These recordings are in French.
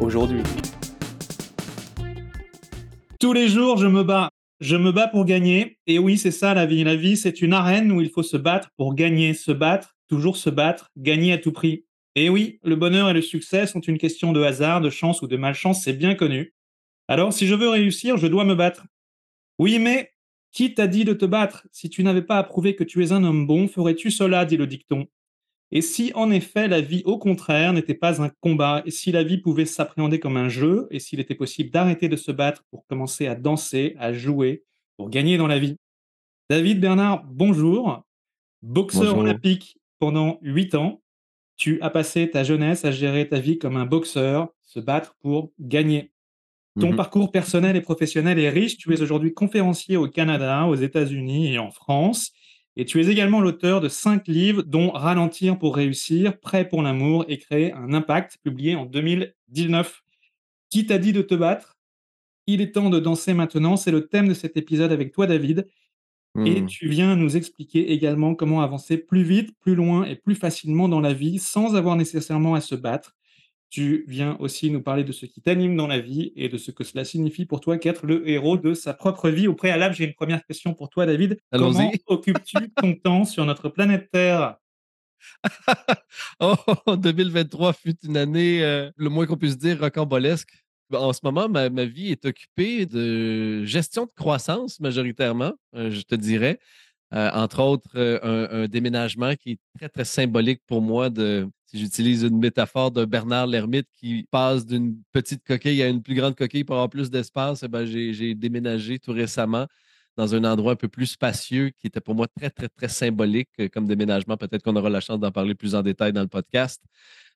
aujourd'hui. Tous les jours, je me bats. Je me bats pour gagner. Et oui, c'est ça la vie. La vie, c'est une arène où il faut se battre pour gagner. Se battre, toujours se battre, gagner à tout prix. Et oui, le bonheur et le succès sont une question de hasard, de chance ou de malchance, c'est bien connu. Alors, si je veux réussir, je dois me battre. Oui, mais qui t'a dit de te battre? Si tu n'avais pas à prouver que tu es un homme bon, ferais-tu cela? dit le dicton. Et si en effet la vie au contraire n'était pas un combat, et si la vie pouvait s'appréhender comme un jeu, et s'il était possible d'arrêter de se battre pour commencer à danser, à jouer, pour gagner dans la vie? David Bernard, bonjour. Boxeur olympique pendant huit ans, tu as passé ta jeunesse à gérer ta vie comme un boxeur, se battre pour gagner. Ton mmh parcours personnel et professionnel est riche. Tu es aujourd'hui conférencier au Canada, aux États-Unis et en France. Et tu es également l'auteur de cinq livres, dont Ralentir pour réussir, Prêt pour l'amour et Créer un impact, publié en 2019. Qui t'a dit de te battre? Il est temps de danser maintenant. C'est le thème de cet épisode avec toi, David. Et mmh. tu viens nous expliquer également comment avancer plus vite, plus loin et plus facilement dans la vie sans avoir nécessairement à se battre. Tu viens aussi nous parler de ce qui t'anime dans la vie et de ce que cela signifie pour toi qu'être le héros de sa propre vie. Au préalable, j'ai une première question pour toi, David. Comment occupes-tu ton temps sur notre planète Terre? Oh, 2023 fut une année, euh, le moins qu'on puisse dire, rocambolesque. En ce moment, ma, vie est occupée de gestion de croissance majoritairement, euh, je te dirais. Euh, entre autres, un, un, déménagement qui est très, très symbolique pour moi si j'utilise une métaphore de Bernard Lermite qui passe d'une petite coquille à une plus grande coquille pour avoir plus d'espace, eh ben, j'ai déménagé tout récemment dans un endroit un peu plus spacieux qui était pour moi très, très, très symbolique euh, comme déménagement. Peut-être qu'on aura la chance d'en parler plus en détail dans le podcast.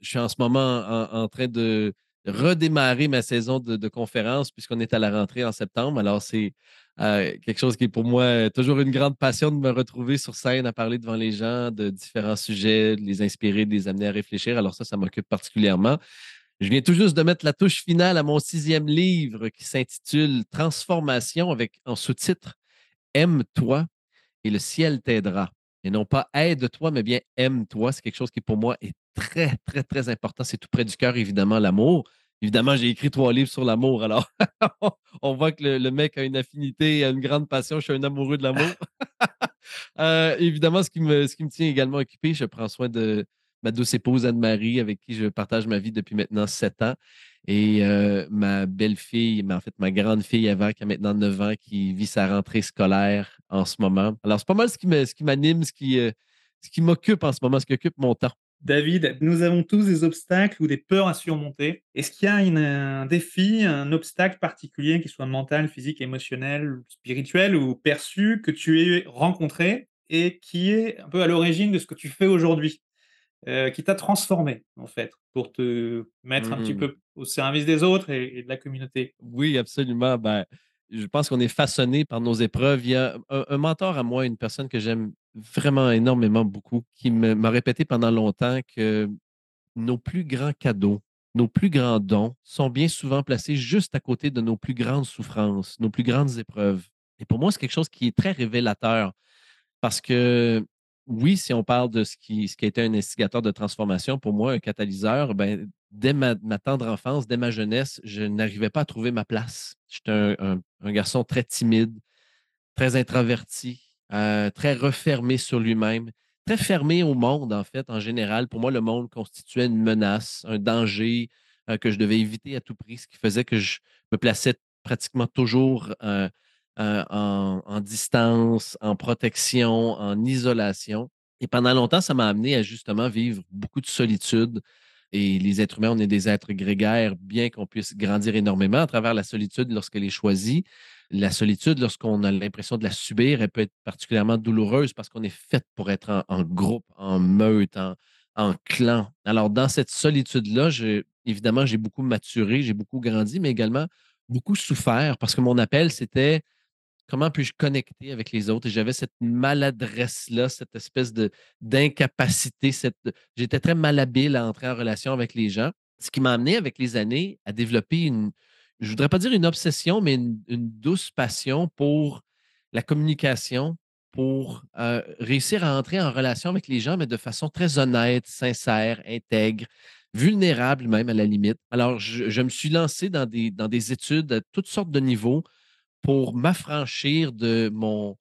Je suis en ce moment en, train de redémarrer ma saison de, conférence puisqu'on est à la rentrée en septembre. Alors, c'est euh, quelque chose qui est pour moi toujours une grande passion de me retrouver sur scène à parler devant les gens de différents sujets, de les inspirer, de les amener à réfléchir. Alors ça, ça m'occupe particulièrement. Je viens tout juste de mettre la touche finale à mon sixième livre qui s'intitule Transformation avec en sous-titre Aime-toi et le ciel t'aidera. Et non pas aide-toi, mais bien aime-toi. C'est quelque chose qui pour moi est très, très, très important. C'est tout près du cœur, évidemment, l'amour. Évidemment, j'ai écrit trois livres sur l'amour. Alors, on voit que le, mec a une affinité, a une grande passion. Je suis un amoureux de l'amour. Euh, évidemment, ce qui, me, ce qui me tient également occupé, je prends soin de ma douce épouse Anne-Marie, avec qui je partage ma vie depuis maintenant sept ans. Et euh, ma belle-fille, mais en fait, ma grande fille Eva, qui a maintenant neuf ans, qui vit sa rentrée scolaire en ce moment. Alors, c'est pas mal ce qui m'anime, ce qui, euh, ce qui m'occupe en ce moment, ce qui occupe mon temps. David, nous avons tous des obstacles ou des peurs à surmonter. Est-ce qu'il y a un défi, un obstacle particulier, qu'il soit mental, physique, émotionnel, spirituel ou perçu, que tu aies rencontré et qui est un peu à l'origine de ce que tu fais aujourd'hui, euh, qui t'a transformé, en fait, pour te mettre un petit mmh. peu au service des autres et, de la communauté? Oui, absolument. Ben, je pense qu'on est façonné par nos épreuves. Il y a un, mentor à moi, une personne que j'aime vraiment énormément beaucoup, qui m'a répété pendant longtemps que nos plus grands cadeaux, nos plus grands dons sont bien souvent placés juste à côté de nos plus grandes souffrances, nos plus grandes épreuves. Et pour moi, c'est quelque chose qui est très révélateur parce que oui, si on parle de ce qui, ce qui a été un instigateur de transformation, pour moi, un catalyseur, ben, dès ma, tendre enfance, dès ma jeunesse, je n'arrivais pas à trouver ma place. J'étais un, garçon très timide, très introverti, euh, très refermé sur lui-même, très fermé au monde, en fait, en général. Pour moi, le monde constituait une menace, un danger euh, que je devais éviter à tout prix, ce qui faisait que je me plaçais pratiquement toujours euh, en, distance, en protection, en isolation. Et pendant longtemps, ça m'a amené à justement vivre beaucoup de solitude. Et les êtres humains, on est des êtres grégaires, bien qu'on puisse grandir énormément à travers la solitude lorsqu'elle est choisie. La solitude, lorsqu'on a l'impression de la subir, elle peut être particulièrement douloureuse parce qu'on est fait pour être en, groupe, en meute, en, en clan. Alors, dans cette solitude-là, évidemment, j'ai beaucoup maturé, j'ai beaucoup grandi, mais également beaucoup souffert parce que mon appel, c'était comment puis-je connecter avec les autres? J'avais cette maladresse-là, cette espèce d'incapacité. J'étais très malhabile à entrer en relation avec les gens, ce qui m'a amené avec les années à développer une, je voudrais pas dire une obsession, mais une, douce passion pour la communication, pour euh, réussir à entrer en relation avec les gens, mais de façon très honnête, sincère, intègre, vulnérable même à la limite. Alors, je, me suis lancé dans des, dans des études à toutes sortes de niveaux pour m'affranchir de mon,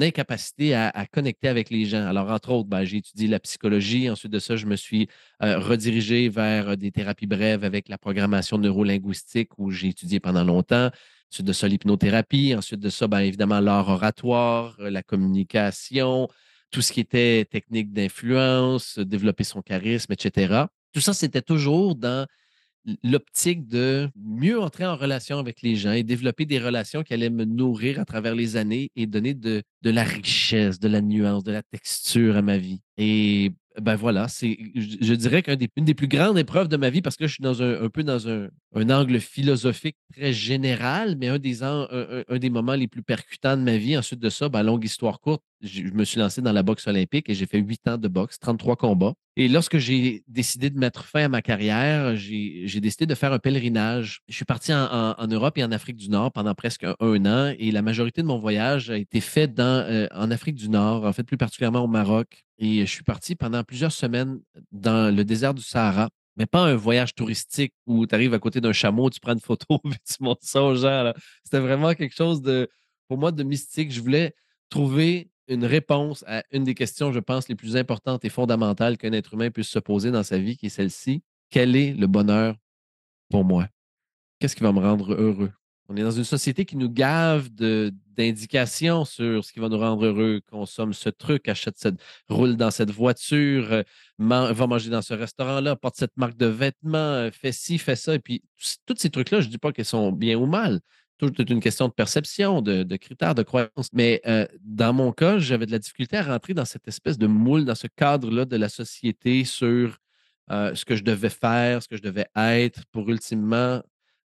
incapacité à, connecter avec les gens. Alors, entre autres, ben, j'ai étudié la psychologie. Ensuite de ça, je me suis euh, redirigé vers des thérapies brèves avec la programmation neurolinguistique où j'ai étudié pendant longtemps. Ensuite de ça, l'hypnothérapie. Ensuite de ça, bien évidemment, l'art oratoire, la communication, tout ce qui était technique d'influence, développer son charisme, etc. Tout ça, c'était toujours dans l'optique de mieux entrer en relation avec les gens et développer des relations qui allaient me nourrir à travers les années et donner de, la richesse, de la nuance, de la texture à ma vie. Et ben voilà, c'est, je, dirais qu'une des, des, plus grandes épreuves de ma vie, parce que je suis dans un, peu dans un, angle philosophique très général, mais un des, un, des moments les plus percutants de ma vie. Ensuite de ça, ben, longue histoire courte, je, me suis lancé dans la boxe olympique et j'ai fait huit ans de boxe, 33 combats. Et lorsque j'ai décidé de mettre fin à ma carrière, j'ai décidé de faire un pèlerinage. Je suis parti en, Europe et en Afrique du Nord pendant presque un, an et la majorité de mon voyage a été fait euh, en Afrique du Nord, en fait plus particulièrement au Maroc, et je suis parti pendant plusieurs semaines dans le désert du Sahara, mais pas un voyage touristique où tu arrives à côté d'un chameau, tu prends une photo, et tu montres ça aux gens. C'était vraiment quelque chose de, pour moi, de mystique. Je voulais trouver une réponse à une des questions, je pense, les plus importantes et fondamentales qu'un être humain puisse se poser dans sa vie, qui est celle-ci. Quel est le bonheur pour moi? Qu'est-ce qui va me rendre heureux? On est dans une société qui nous gave d'indications sur ce qui va nous rendre heureux. Consomme ce truc, achète cette, roule dans cette voiture, euh, va manger dans ce restaurant-là, porte cette marque de vêtements, euh, fais ci, fais ça. Et puis, tous ces trucs-là, je ne dis pas qu'ils sont bien ou mal. Tout est une question de perception, de, critères, de croyances. Mais euh, dans mon cas, j'avais de la difficulté à rentrer dans cette espèce de moule, dans ce cadre-là de la société sur ce que je devais faire, ce que je devais être pour ultimement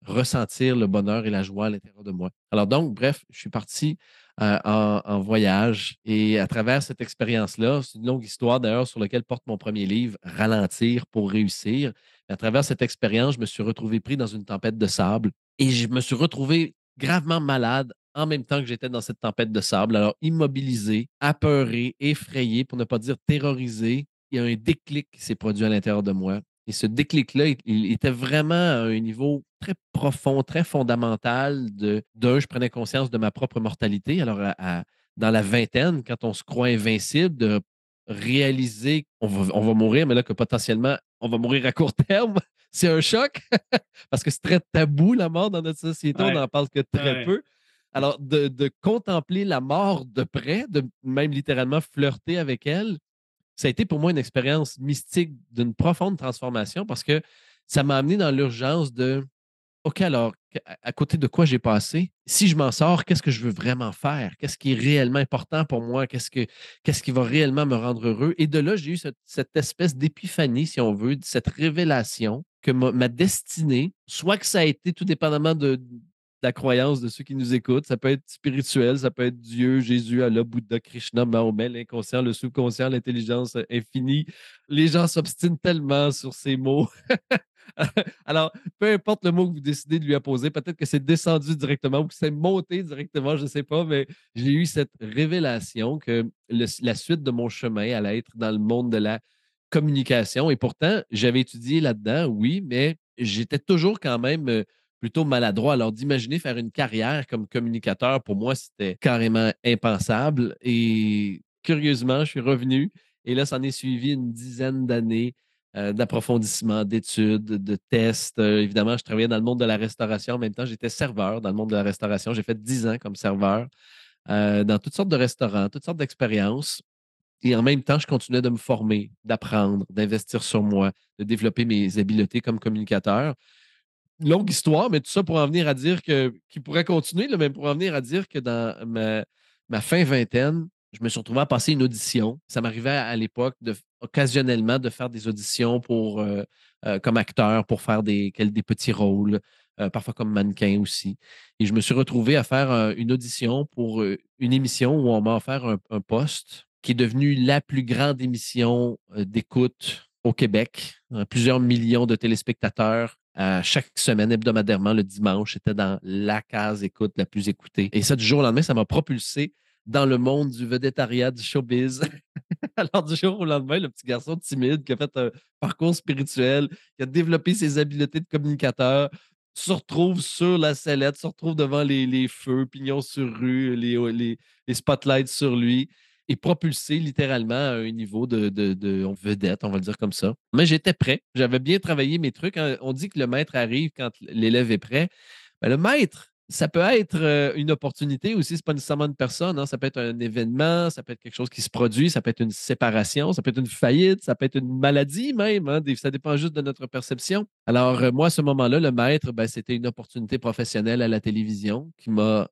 ressentir le bonheur et la joie à l'intérieur de moi. Alors donc, bref, je suis parti euh, en, voyage et à travers cette expérience-là, c'est une longue histoire d'ailleurs sur laquelle porte mon premier livre, Ralentir pour réussir. à travers cette expérience, je me suis retrouvé pris dans une tempête de sable et je me suis retrouvé gravement malade en même temps que j'étais dans cette tempête de sable. Alors immobilisé, apeuré, effrayé, pour ne pas dire terrorisé, il y a un déclic qui s'est produit à l'intérieur de moi. Et ce déclic-là, il, était vraiment à un niveau très profond, très fondamental. De, d'un, je prenais conscience de ma propre mortalité. Alors, dans la vingtaine, quand on se croit invincible, de réaliser qu'on va, on va mourir, mais là, que potentiellement, on va mourir à court terme, c'est un choc parce que c'est très tabou, la mort dans notre société. On n'en parle que très peu. Alors, de, de, contempler la mort de près, de même littéralement flirter avec elle, ça a été pour moi une expérience mystique d'une profonde transformation parce que ça m'a amené dans l'urgence de OK, alors, à côté de quoi j'ai passé? Si je m'en sors, qu'est-ce que je veux vraiment faire? Qu'est-ce qui est réellement important pour moi? Qu'est-ce, que, qu'est-ce qui va réellement me rendre heureux? Et de là, j'ai eu cette, espèce d'épiphanie, si on veut, cette révélation que ma, destinée, soit que ça a été tout dépendamment de, la croyance de ceux qui nous écoutent. Ça peut être spirituel, ça peut être Dieu, Jésus, Allah, Bouddha, Krishna, Mahomet, l'inconscient, le subconscient, l'intelligence infinie. Les gens s'obstinent tellement sur ces mots. Alors, peu importe le mot que vous décidez de lui apposer, peut-être que c'est descendu directement ou que c'est monté directement, je ne sais pas, mais j'ai eu cette révélation que la suite de mon chemin allait être dans le monde de la communication. Et pourtant, j'avais étudié là-dedans, oui, mais j'étais toujours quand même euh, plutôt maladroit. Alors, d'imaginer faire une carrière comme communicateur, pour moi, c'était carrément impensable. Et curieusement, je suis revenu et là, ça en est suivi une dizaine d'années euh, d'approfondissement, d'études, de tests. Euh, évidemment, je travaillais dans le monde de la restauration. En même temps, j'étais serveur dans le monde de la restauration. J'ai fait dix ans comme serveur euh, dans toutes sortes de restaurants, toutes sortes d'expériences. Et en même temps, je continuais de me former, d'apprendre, d'investir sur moi, de développer mes habiletés comme communicateur longue histoire, mais tout ça pour en venir à dire que, qui pourrait continuer, là, mais pour en venir à dire que dans ma, fin vingtaine, je me suis retrouvé à passer une audition. Ça m'arrivait à, l'époque occasionnellement de faire des auditions pour, euh, euh, comme acteur pour faire des, des petits rôles, euh, parfois comme mannequin aussi. Et je me suis retrouvé à faire une audition pour une émission où on m'a offert un, poste qui est devenu la plus grande émission d'écoute au Québec. Plusieurs millions de téléspectateurs chaque semaine, hebdomadairement, le dimanche, c'était dans la case écoute la plus écoutée. Et ça, du jour au lendemain, ça m'a propulsé dans le monde du vedettariat, du showbiz. Alors, du jour au lendemain, le petit garçon timide qui a fait un parcours spirituel, qui a développé ses habiletés de communicateur, se retrouve sur la sellette, se retrouve devant les, feux, pignons sur rue, les, les, spotlights sur lui, et propulsé littéralement à un niveau de, de, vedette, on va le dire comme ça. Mais j'étais prêt. J'avais bien travaillé mes trucs. Hein. On dit que le maître arrive quand l'élève est prêt. Ben, le maître, ça peut être euh, une opportunité aussi, c'est pas nécessairement une personne, hein. ça peut être un événement, ça peut être quelque chose qui se produit, ça peut être une séparation, ça peut être une faillite, ça peut être une maladie même, hein. ça dépend juste de notre perception. Alors euh, moi, à ce moment-là, le maître, ben, c'était une opportunité professionnelle à la télévision qui m'a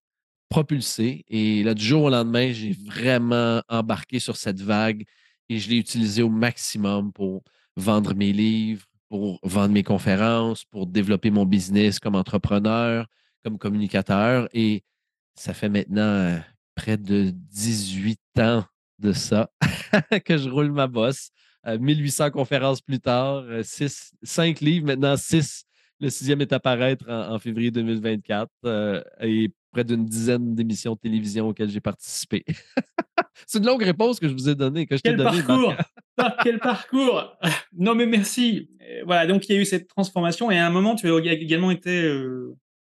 propulsé et là, du jour au lendemain, j'ai vraiment embarqué sur cette vague et je l'ai utilisé au maximum pour vendre mes livres, pour vendre mes conférences, pour développer mon business comme entrepreneur, comme communicateur et ça fait maintenant euh, près de 18 ans de ça que je roule ma bosse. 1800 euh, conférences plus tard, 6, euh, 5 livres, maintenant 6. Le sixième est à paraître en, février 2024 et près d'une dizaine d'émissions de télévision auxquelles j'ai participé. C'est une longue réponse que je vous ai donnée. Que je quel parcours Quel parcours Non mais merci. Voilà, donc il y a eu cette transformation et à un moment, tu as également été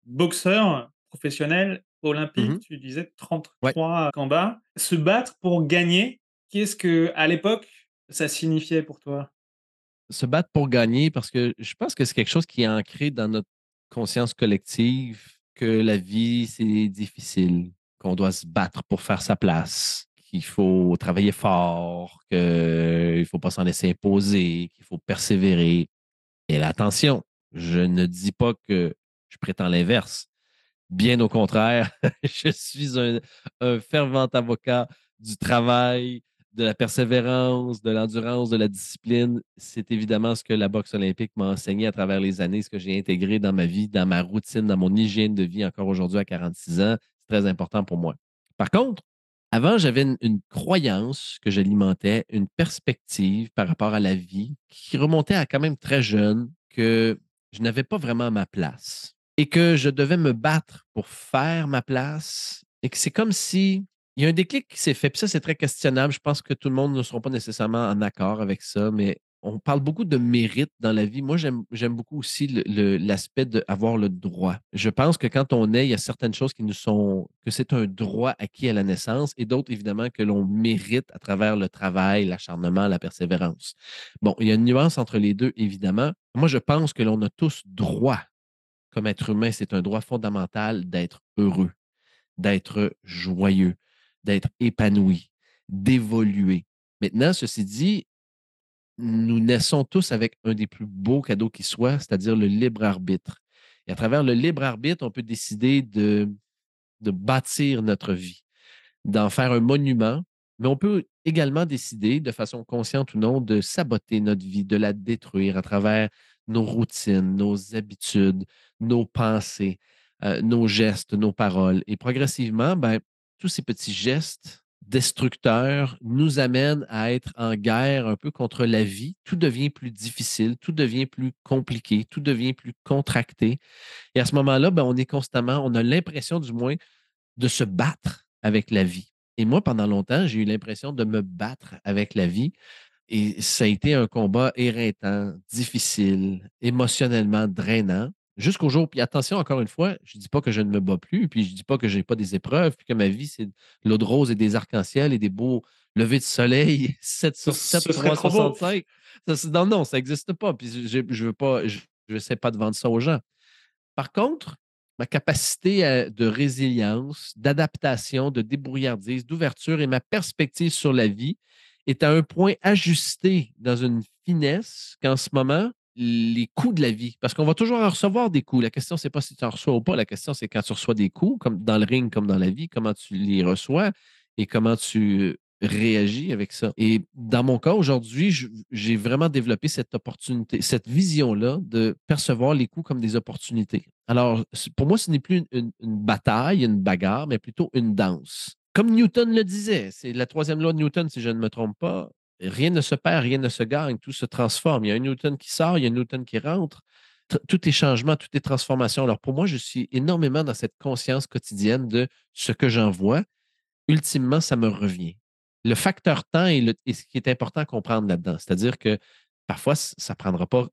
boxeur professionnel olympique, mmh tu disais 33 combats. Se battre pour gagner, qu'est-ce que à l'époque ça signifiait pour toi? Se battre pour gagner, parce que je pense que c'est quelque chose qui est ancré dans notre conscience collective, que la vie, c'est difficile, qu'on doit se battre pour faire sa place, qu'il faut travailler fort, qu'il ne faut pas s'en laisser imposer, qu'il faut persévérer. Et attention, je ne dis pas que je prétends l'inverse. Bien au contraire, je suis un, fervent avocat du travail, de la persévérance, de l'endurance, de la discipline. C'est évidemment ce que la boxe olympique m'a enseigné à travers les années, ce que j'ai intégré dans ma vie, dans ma routine, dans mon hygiène de vie encore aujourd'hui à 46 ans. C'est très important pour moi. Par contre, avant, j'avais une, croyance que j'alimentais, une perspective par rapport à la vie qui remontait à quand même très jeune, que je n'avais pas vraiment ma place et que je devais me battre pour faire ma place et que c'est comme si il y a un déclic qui s'est fait. Puis ça, c'est très questionnable. Je pense que tout le monde ne sera pas nécessairement en accord avec ça, mais on parle beaucoup de mérite dans la vie. Moi, j'aime beaucoup aussi l'aspect d'avoir le droit. Je pense que quand on est, il y a certaines choses qui nous sont, que c'est un droit acquis à la naissance et d'autres, évidemment, que l'on mérite à travers le travail, l'acharnement, la persévérance. Bon, il y a une nuance entre les deux, évidemment. Moi, je pense que l'on a tous droit comme être humain, c'est un droit fondamental d'être heureux, d'être joyeux, d'être épanoui, d'évoluer. Maintenant, ceci dit, nous naissons tous avec un des plus beaux cadeaux qui soit, c'est-à-dire le libre arbitre. Et à travers le libre arbitre, on peut décider de, de bâtir notre vie, d'en faire un monument, mais on peut également décider, de façon consciente ou non, de saboter notre vie, de la détruire à travers nos routines, nos habitudes, nos pensées, euh, nos gestes, nos paroles. Et progressivement, ben, tous ces petits gestes destructeurs nous amènent à être en guerre un peu contre la vie. Tout devient plus difficile, tout devient plus compliqué, tout devient plus contracté. Et à ce moment-là, ben, on est constamment, on a l'impression du moins de se battre avec la vie. Et moi, pendant longtemps, j'ai eu l'impression de me battre avec la vie et ça a été un combat éreintant, difficile, émotionnellement drainant, jusqu'au jour. Puis attention, encore une fois, je ne dis pas que je ne me bats plus, puis je ne dis pas que je n'ai pas des épreuves, puis que ma vie, c'est l'eau de rose et des arcs-en-ciel et des beaux levées de soleil 7 sur 7, 365. Ça, non, non, ça n'existe pas. Puis je ne veux pas, je ne sais pas de vendre ça aux gens. Par contre, ma capacité de résilience, d'adaptation, de débrouillardise, d'ouverture et ma perspective sur la vie est à un point ajusté dans une finesse qu'en ce moment, les coups de la vie, parce qu'on va toujours en recevoir des coups. La question, c'est pas si tu en reçois ou pas. La question, c'est quand tu reçois des coups, comme dans le ring, comme dans la vie, comment tu les reçois et comment tu réagis avec ça. Et dans mon cas, aujourd'hui, j'ai vraiment développé cette opportunité, cette vision-là de percevoir les coups comme des opportunités. Alors, pour moi, ce n'est plus une, bataille, une bagarre, mais plutôt une danse. Comme Newton le disait, c'est la troisième loi de Newton, si je ne me trompe pas. Rien ne se perd, rien ne se gagne, tout se transforme. Il y a un Newton qui sort, il y a un Newton qui rentre. Tout est changement, tout est transformation. Alors pour moi, je suis énormément dans cette conscience quotidienne de ce que j'en vois. Ultimement, ça me revient le facteur temps est, ce qui est important à comprendre là-dedans. C'est-à-dire que parfois, ça prendra pas,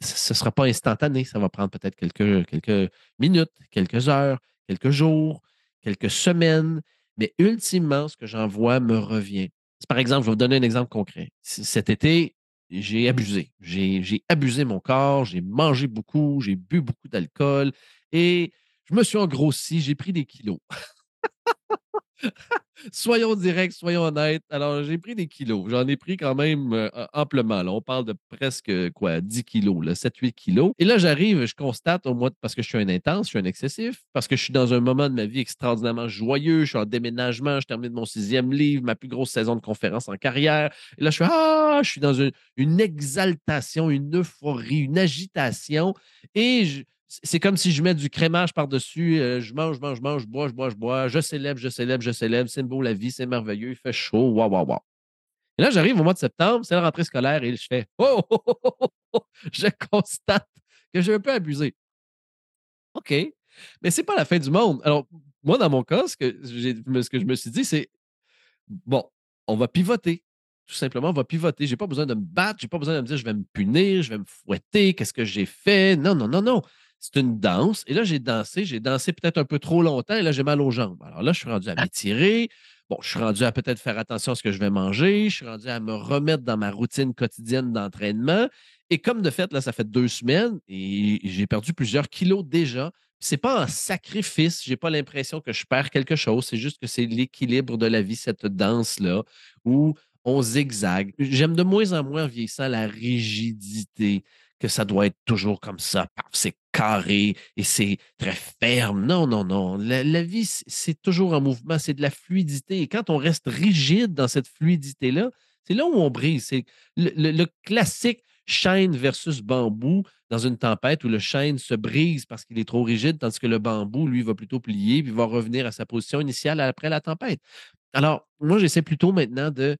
ce ne sera pas instantané. Ça va prendre peut-être quelques minutes, quelques heures, quelques jours, quelques semaines. Mais ultimement, ce que j'en vois me revient. Par exemple, je vais vous donner un exemple concret. Cet été, j'ai abusé. J'ai abusé mon corps, j'ai mangé beaucoup, j'ai bu beaucoup d'alcool et je me suis engrossi, j'ai pris des kilos. soyons directs, soyons honnêtes. Alors, j'ai pris des kilos. J'en ai pris quand même euh, amplement. On parle de presque quoi, 10 kilos, 7-8 kilos. Et là, j'arrive, je constate au mois parce que je suis un intense, je suis un excessif, parce que je suis dans un moment de ma vie extraordinairement joyeux. Je suis en déménagement, je termine mon sixième livre, ma plus grosse saison de conférence en carrière. Et là, je suis ah, je suis dans une, une exaltation, une euphorie, une agitation. Et je c'est comme si je mets du crémage par-dessus. Euh, je mange, je mange, je mange, je bois, je bois, je bois. Je célèbre, je célèbre, je célèbre. C'est beau la vie, c'est merveilleux, il fait chaud. Waouh, waouh, waouh. Et là, j'arrive au mois de septembre, c'est la rentrée scolaire et je fais oh, oh, oh, oh je constate que j'ai un peu abusé. OK. Mais c'est pas la fin du monde. Alors, moi, dans mon cas, ce que, ce que je me suis dit, c'est bon, on va pivoter. Tout simplement, on va pivoter. Je n'ai pas besoin de me battre, je n'ai pas besoin de me dire je vais me punir, je vais me fouetter, qu'est-ce que j'ai fait? Non, non, non, non c'est une danse. Et là, j'ai dansé, j'ai dansé peut-être un peu trop longtemps et là, j'ai mal aux jambes. Alors là, je suis rendu à ah. m'étirer. Bon, je suis rendu à peut-être faire attention à ce que je vais manger. Je suis rendu à me remettre dans ma routine quotidienne d'entraînement. Et comme de fait, là, ça fait deux semaines et j'ai perdu plusieurs kilos déjà. C'est pas un sacrifice. J'ai pas l'impression que je perds quelque chose. C'est juste que c'est l'équilibre de la vie, cette danse-là, où on zigzague. J'aime de moins en moins en vieillissant la rigidité que ça doit être toujours comme ça. C'est carré et c'est très ferme. Non, non, non. La, vie, c'est toujours en mouvement, c'est de la fluidité. Et quand on reste rigide dans cette fluidité-là, c'est là où on brise. C'est le, classique chêne versus bambou dans une tempête où le chêne se brise parce qu'il est trop rigide, tandis que le bambou, lui, va plutôt plier puis va revenir à sa position initiale après la tempête. Alors, moi, j'essaie plutôt maintenant de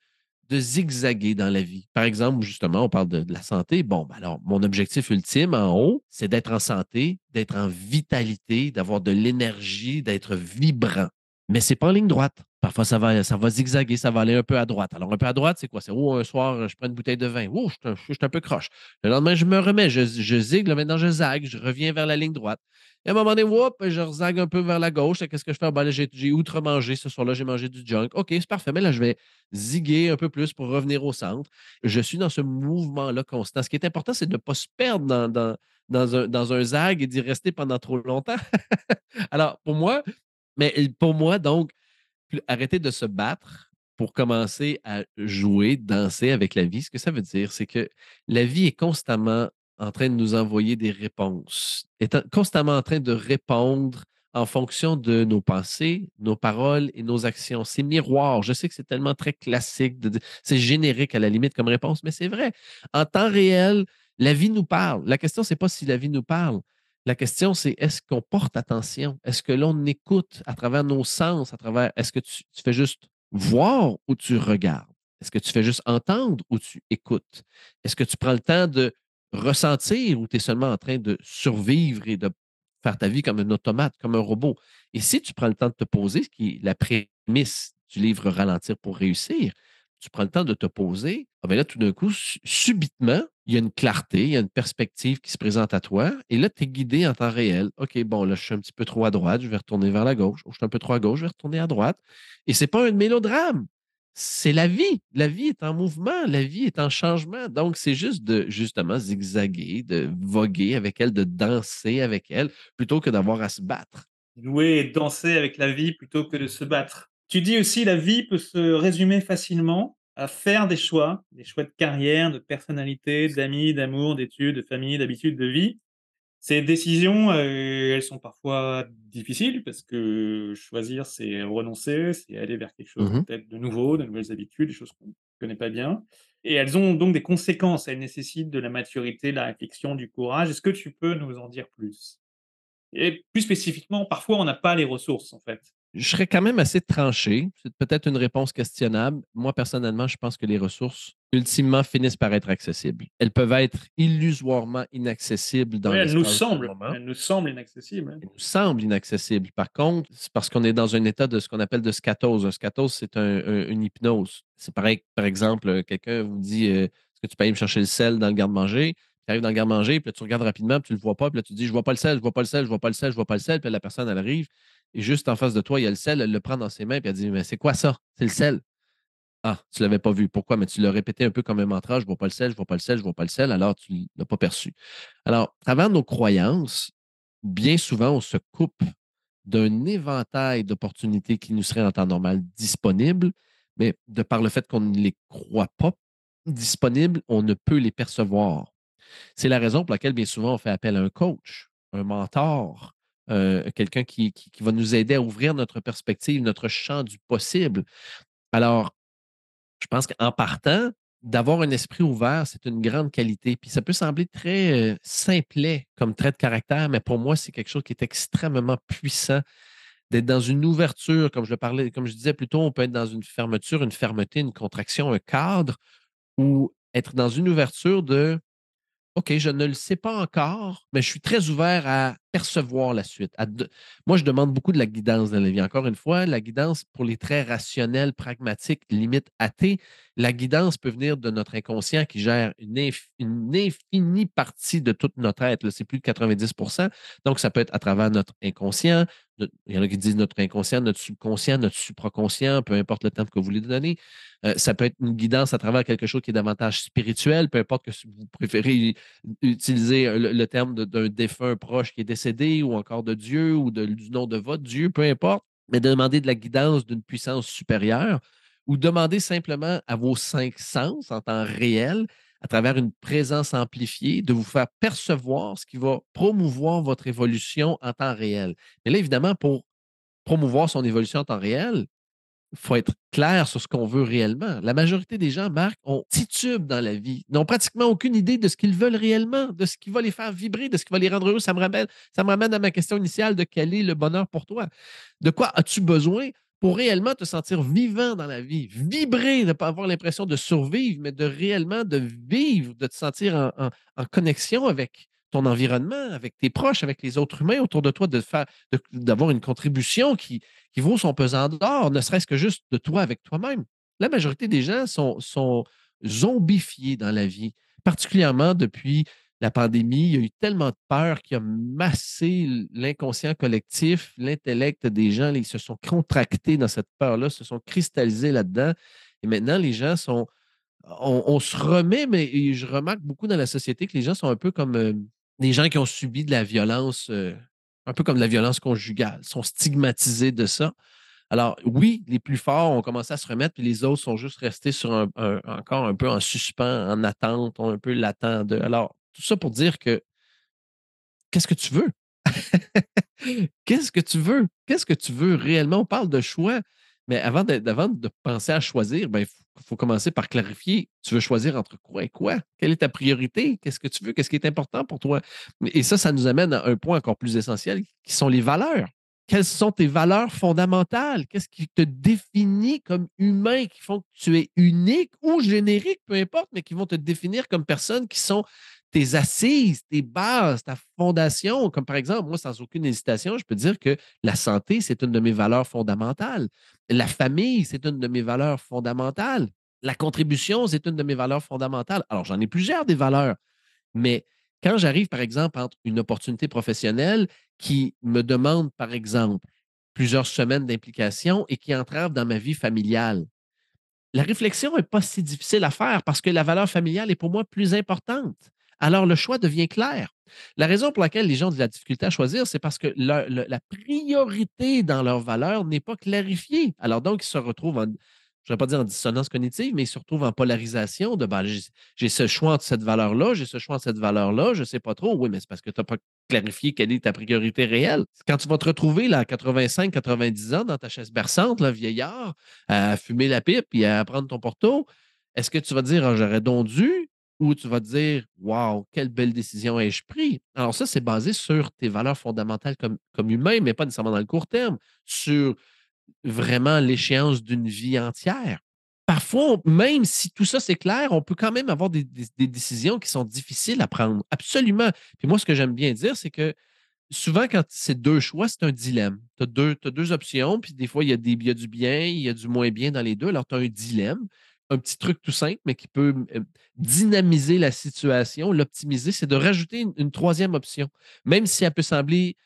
de zigzaguer dans la vie. Par exemple, justement, on parle de, la santé. Bon, ben alors, mon objectif ultime en haut, c'est d'être en santé, d'être en vitalité, d'avoir de l'énergie, d'être vibrant. Mais c'est pas en ligne droite. Parfois, ça va, ça va zigzaguer, ça va aller un peu à droite. Alors, un peu à droite, c'est quoi? C'est oh, un soir, je prends une bouteille de vin. Oh, je, suis un peu croche. Le lendemain, je me remets, je, je zigue, maintenant, je zague, je reviens vers la ligne droite. Et à un moment donné, whoop, je rezague un peu vers la gauche. Qu'est-ce que je fais? Ben, j'ai outre-mangé ce soir-là, j'ai mangé du junk. OK, c'est parfait. Mais là, je vais ziguer un peu plus pour revenir au centre. Je suis dans ce mouvement-là constant. Ce qui est important, c'est de ne pas se perdre dans, dans, dans, un, dans un zag et d'y rester pendant trop longtemps. Alors, pour moi, mais pour moi, donc, arrêter de se battre pour commencer à jouer, danser avec la vie, ce que ça veut dire, c'est que la vie est constamment en train de nous envoyer des réponses, est constamment en train de répondre en fonction de nos pensées, nos paroles et nos actions. C'est miroir. Je sais que c'est tellement très classique, c'est générique à la limite comme réponse, mais c'est vrai. En temps réel, la vie nous parle. La question, c'est pas si la vie nous parle. La question, c'est est-ce qu'on porte attention? Est-ce que l'on écoute à travers nos sens, à travers, est-ce que tu fais juste voir ou tu regardes? Est-ce que tu fais juste entendre ou tu écoutes? Est-ce que tu prends le temps de ressentir ou tu es seulement en train de survivre et de faire ta vie comme un automate, comme un robot? Et si tu prends le temps de te poser, ce qui est la prémisse du livre Ralentir pour réussir, tu prends le temps de te poser, ah ben là, tout d'un coup, subitement, il y a une clarté, il y a une perspective qui se présente à toi, et là, tu es guidé en temps réel. OK, bon, là, je suis un petit peu trop à droite, je vais retourner vers la gauche. je suis un peu trop à gauche, je vais retourner à droite. Et ce n'est pas un mélodrame c'est la vie. La vie est en mouvement, la vie est en changement. Donc, c'est juste de justement zigzaguer, de voguer avec elle, de danser avec elle, plutôt que d'avoir à se battre. Jouer et danser avec la vie plutôt que de se battre. Tu dis aussi la vie peut se résumer facilement à faire des choix, des choix de carrière, de personnalité, d'amis, d'amour, d'études, de famille, d'habitude, de vie. Ces décisions, heu, elles sont parfois difficiles parce que choisir, c'est renoncer, c'est aller vers quelque chose Mmh peut-être de nouveau, de nouvelles habitudes, des choses qu'on ne connaît pas bien et elles ont donc des conséquences. Elles nécessitent de la maturité, de la réflexion, du courage. Est-ce que tu peux nous en dire plus? Et plus spécifiquement, parfois, on n'a pas les ressources, en fait. Je serais quand même assez tranché. C'est peut-être une réponse questionnable. Moi, personnellement, je pense que les ressources, ultimement, finissent par être accessibles. Elles peuvent être illusoirement inaccessibles dans Oui, elles nous semblent elles nous semblent inaccessibles, hein. Elles nous semblent inaccessibles. Par contre, c'est parce qu'on est dans un état de ce qu'on appelle de scatose. Un scatose, c'est un- un- une hypnose. C'est pareil, par exemple, euh, quelqu'un vous dit euh, Est-ce que tu peux aller me chercher le sel dans le garde-manger? Tu arrives dans le garde-manger, puis là, tu regardes rapidement, puis tu ne le vois pas, puis là, tu dis Je vois pas le sel, je vois pas le sel, je vois pas le sel, je vois pas le sel. Puis là, la personne, elle arrive, et juste en face de toi, il y a le sel, elle le prend dans ses mains, puis elle dit Mais c'est quoi ça? C'est le sel. Ah, tu ne l'avais pas vu. Pourquoi? Mais tu l'as répété un peu comme un mantra, je vois pas le sel, je vois pas le sel, je vois pas le sel, alors tu ne l'as pas perçu. Alors, à travers nos croyances, bien souvent, on se coupe d'un éventail d'opportunités qui nous seraient en temps normal disponibles, mais de par le fait qu'on ne les croit pas disponibles, on ne peut les percevoir. C'est la raison pour laquelle, bien souvent, on fait appel à un coach, un mentor, euh, quelqu'un qui, qui- va nous aider à ouvrir notre perspective, notre champ du possible. Alors, je pense qu'en partant, d'avoir un esprit ouvert, c'est une grande qualité. Puis ça peut sembler très euh, simplet comme trait de caractère, mais pour moi, c'est quelque chose qui est extrêmement puissant. D'être dans une ouverture, comme je le parlais, comme je disais plus tôt, on peut être dans une fermeture, une fermeté, une contraction, un cadre, ou être dans une ouverture de OK, je ne le sais pas encore, mais je suis très ouvert à percevoir la suite. Moi, je demande beaucoup de la guidance dans la vie. Encore une fois, la guidance pour les traits rationnels, pragmatiques, limite athées, la guidance peut venir de notre inconscient qui gère une, inf- une infinie partie de toute notre être. C'est plus de 90% Donc, ça peut être à travers notre inconscient. Il y en a qui disent notre inconscient, notre subconscient, notre supraconscient, peu importe le terme que vous voulez donner. Euh, ça peut être une guidance à travers quelque chose qui est davantage spirituel, peu importe que vous préférez utiliser le, le terme d'un défunt proche qui est décédé ou encore de Dieu ou du nom de votre Dieu, peu importe, mais de demander de la guidance d'une puissance supérieure ou demander simplement à vos cinq sens en temps réel, à travers une présence amplifiée, de vous faire percevoir ce qui va promouvoir votre évolution en temps réel. Mais là, évidemment, pour promouvoir son évolution en temps réel, il faut être clair sur ce qu'on veut réellement. La majorité des gens, Marc, ont titube dans la vie, n'ont pratiquement aucune idée de ce qu'ils veulent réellement, de ce qui va les faire vibrer, de ce qui va les rendre heureux. Ça me ramène, ça me ramène à ma question initiale de quel est le bonheur pour toi? De quoi as-tu besoin réellement te sentir vivant dans la vie, vibrer, ne pas avoir l'impression de survivre, mais de réellement de vivre, de te sentir en, connexion avec ton environnement, avec tes proches, avec les autres humains autour de toi, de faire, d'avoir une contribution qui, vaut son pesant d'or, ne serait-ce que juste de toi avec toi-même. La majorité des gens sont zombifiés dans la vie, particulièrement depuis la pandémie. Il y a eu tellement de peur qui a massé l'inconscient collectif, l'intellect des gens. Ils se sont contractés dans cette peur-là, se sont cristallisés là-dedans. Et maintenant, les gens sont. On, se remet, mais je remarque beaucoup dans la société que les gens sont un peu comme euh, des gens qui ont subi de la violence, euh, un peu comme la violence conjugale, sont stigmatisés de ça. Alors, oui, les plus forts ont commencé à se remettre, puis les autres sont juste restés sur un, encore un peu en suspens, en attente, ont un peu l'attente. Alors, tout ça pour dire que qu'est-ce que tu veux? Qu'est-ce que tu veux? Qu'est-ce que tu veux réellement? On parle de choix, mais avant de, de penser à choisir, ben, il faut, faut commencer par clarifier. Tu veux choisir entre quoi et quoi? Quelle est ta priorité? Qu'est-ce que tu veux? Qu'est-ce qui est important pour toi? Et ça, ça nous amène à un point encore plus essentiel qui sont les valeurs. Quelles sont tes valeurs fondamentales? Qu'est-ce qui te définit comme humain, qui font que tu es unique ou générique, peu importe, mais qui vont te définir comme personne qui sont tes assises, tes bases, ta fondation. Comme par exemple, moi, sans aucune hésitation, je peux dire que la santé, c'est une de mes valeurs fondamentales. La famille, c'est une de mes valeurs fondamentales. La contribution, c'est une de mes valeurs fondamentales. Alors, j'en ai plusieurs des valeurs, mais quand j'arrive, par exemple, entre une opportunité professionnelle qui me demande, par exemple, plusieurs semaines d'implication et qui entrave dans ma vie familiale, la réflexion n'est pas si difficile à faire parce que la valeur familiale est pour moi plus importante. Alors, le choix devient clair. La raison pour laquelle les gens ont de la difficulté à choisir, c'est parce que la, priorité dans leur valeur n'est pas clarifiée. Alors, donc, ils se retrouvent en, je ne vais pas dire en dissonance cognitive, mais ils se retrouvent en polarisation de ben, j'ai ce choix entre cette valeur-là, j'ai ce choix entre cette valeur-là, je ne sais pas trop. Oui, mais c'est parce que tu n'as pas clarifié quelle est ta priorité réelle. Quand tu vas te retrouver là, à 85, 90 ans dans ta chaise berçante, là, vieillard, à fumer la pipe et à prendre ton porto, est-ce que tu vas dire ah, j'aurais donc dû ou tu vas te dire Waouh, quelle belle décision ai-je prise? Alors, ça, c'est basé sur tes valeurs fondamentales comme, comme humain, mais pas nécessairement dans le court terme, sur vraiment l'échéance d'une vie entière. Parfois, même si tout ça c'est clair, on peut quand même avoir des, décisions qui sont difficiles à prendre. Absolument. Puis moi, ce que j'aime bien dire, c'est que souvent, quand c'est deux choix, c'est un dilemme. Tu as deux, deux options, puis des fois, il y, a des, il y a du bien, il y a du moins bien dans les deux. Alors, tu as un dilemme un petit truc tout simple, mais qui peut dynamiser la situation, l'optimiser, c'est de rajouter une, troisième option. Même si elle peut sembler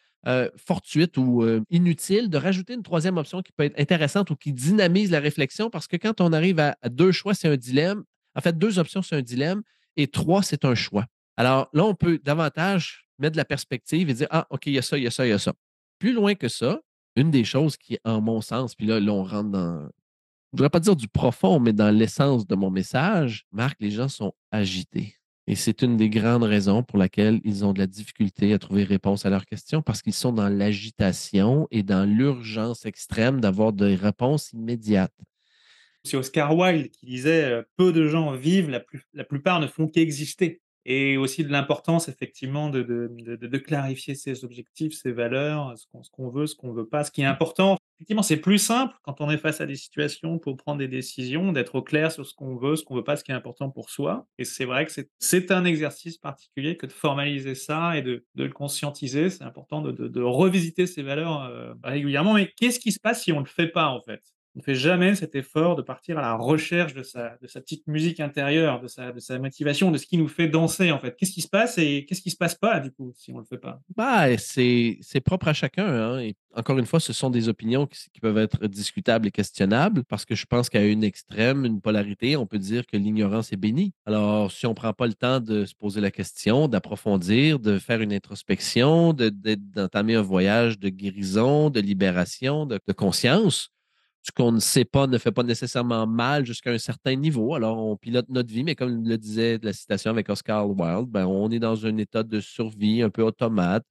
fortuite ou inutile, de rajouter une troisième option qui peut être intéressante ou qui dynamise la réflexion, parce que quand on arrive à, deux choix, c'est un dilemme. En fait, deux options, c'est un dilemme, et trois, c'est un choix. Alors là, on peut davantage mettre de la perspective et dire, ah, OK, il y a ça, il y a ça, il y a ça. Plus loin que ça, une des choses qui, en mon sens, puis là, là on rentre dans, je ne voudrais pas dire du profond, mais dans l'essence de mon message, Marc, les gens sont agités. Et c'est une des grandes raisons pour laquelle ils ont de la difficulté à trouver réponse à leurs questions parce qu'ils sont dans l'agitation et dans l'urgence extrême d'avoir des réponses immédiates. C'est Oscar Wilde qui disait euh, Peu de gens vivent, la, la plupart ne font qu'exister et aussi de l'importance effectivement de, de, de, clarifier ses objectifs, ses valeurs, ce qu'on, veut, ce qu'on veut pas. Ce qui est important, effectivement, c'est plus simple quand on est face à des situations pour prendre des décisions, d'être au clair sur ce qu'on veut, ce qu'on veut pas, ce qui est important pour soi. Et c'est vrai que c'est, un exercice particulier que de formaliser ça et de, le conscientiser. C'est important de, revisiter ses valeurs euh, régulièrement. Mais qu'est-ce qui se passe si on ne le fait pas en fait? On ne fait jamais cet effort de partir à la recherche de sa, de sa petite musique intérieure, de sa, de sa motivation, de ce qui nous fait danser, en fait. Qu'est-ce qui se passe et qu'est-ce qui se passe pas, du coup, si on ne le fait pas? Bah, c'est, propre à chacun. Hein, encore une fois, ce sont des opinions qui, peuvent être discutables et questionnables parce que je pense qu'à une extrême, une polarité, on peut dire que l'ignorance est bénie. Alors, si on ne prend pas le temps de se poser la question, d'approfondir, de faire une introspection, d'entamer un voyage de guérison, de libération, de conscience, ce qu'on ne sait pas ne fait pas nécessairement mal jusqu'à un certain niveau. Alors, on pilote notre vie, mais comme le disait la citation avec Oscar Wilde, ben, on est dans un état de survie un peu automate,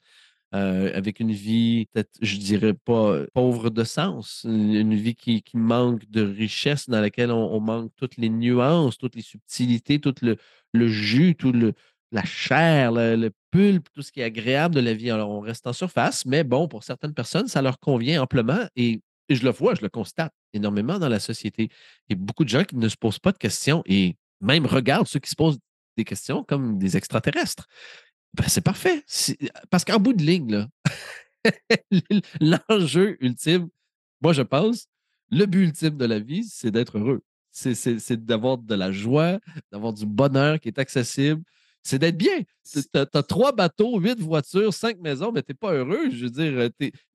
euh, avec une vie, peut-être, je dirais pas pauvre de sens, une vie qui, manque de richesse, dans laquelle on, manque toutes les nuances, toutes les subtilités, tout le, jus, tout le, la chair, le, le, pulpe, tout ce qui est agréable de la vie. Alors, on reste en surface, mais bon, pour certaines personnes, ça leur convient amplement. Et et je le vois, je le constate énormément dans la société. Il y a beaucoup de gens qui ne se posent pas de questions et même regardent ceux qui se posent des questions comme des extraterrestres. Ben, c'est parfait. Parce qu'en bout de ligne, l'enjeu ultime, moi, je pense, le but ultime de la vie, c'est d'être heureux. C'est d'avoir de la joie, d'avoir du bonheur qui est accessible, c'est d'être bien. Tu as, trois bateaux, huit voitures, cinq maisons, mais tu n'es pas heureux. Je veux dire,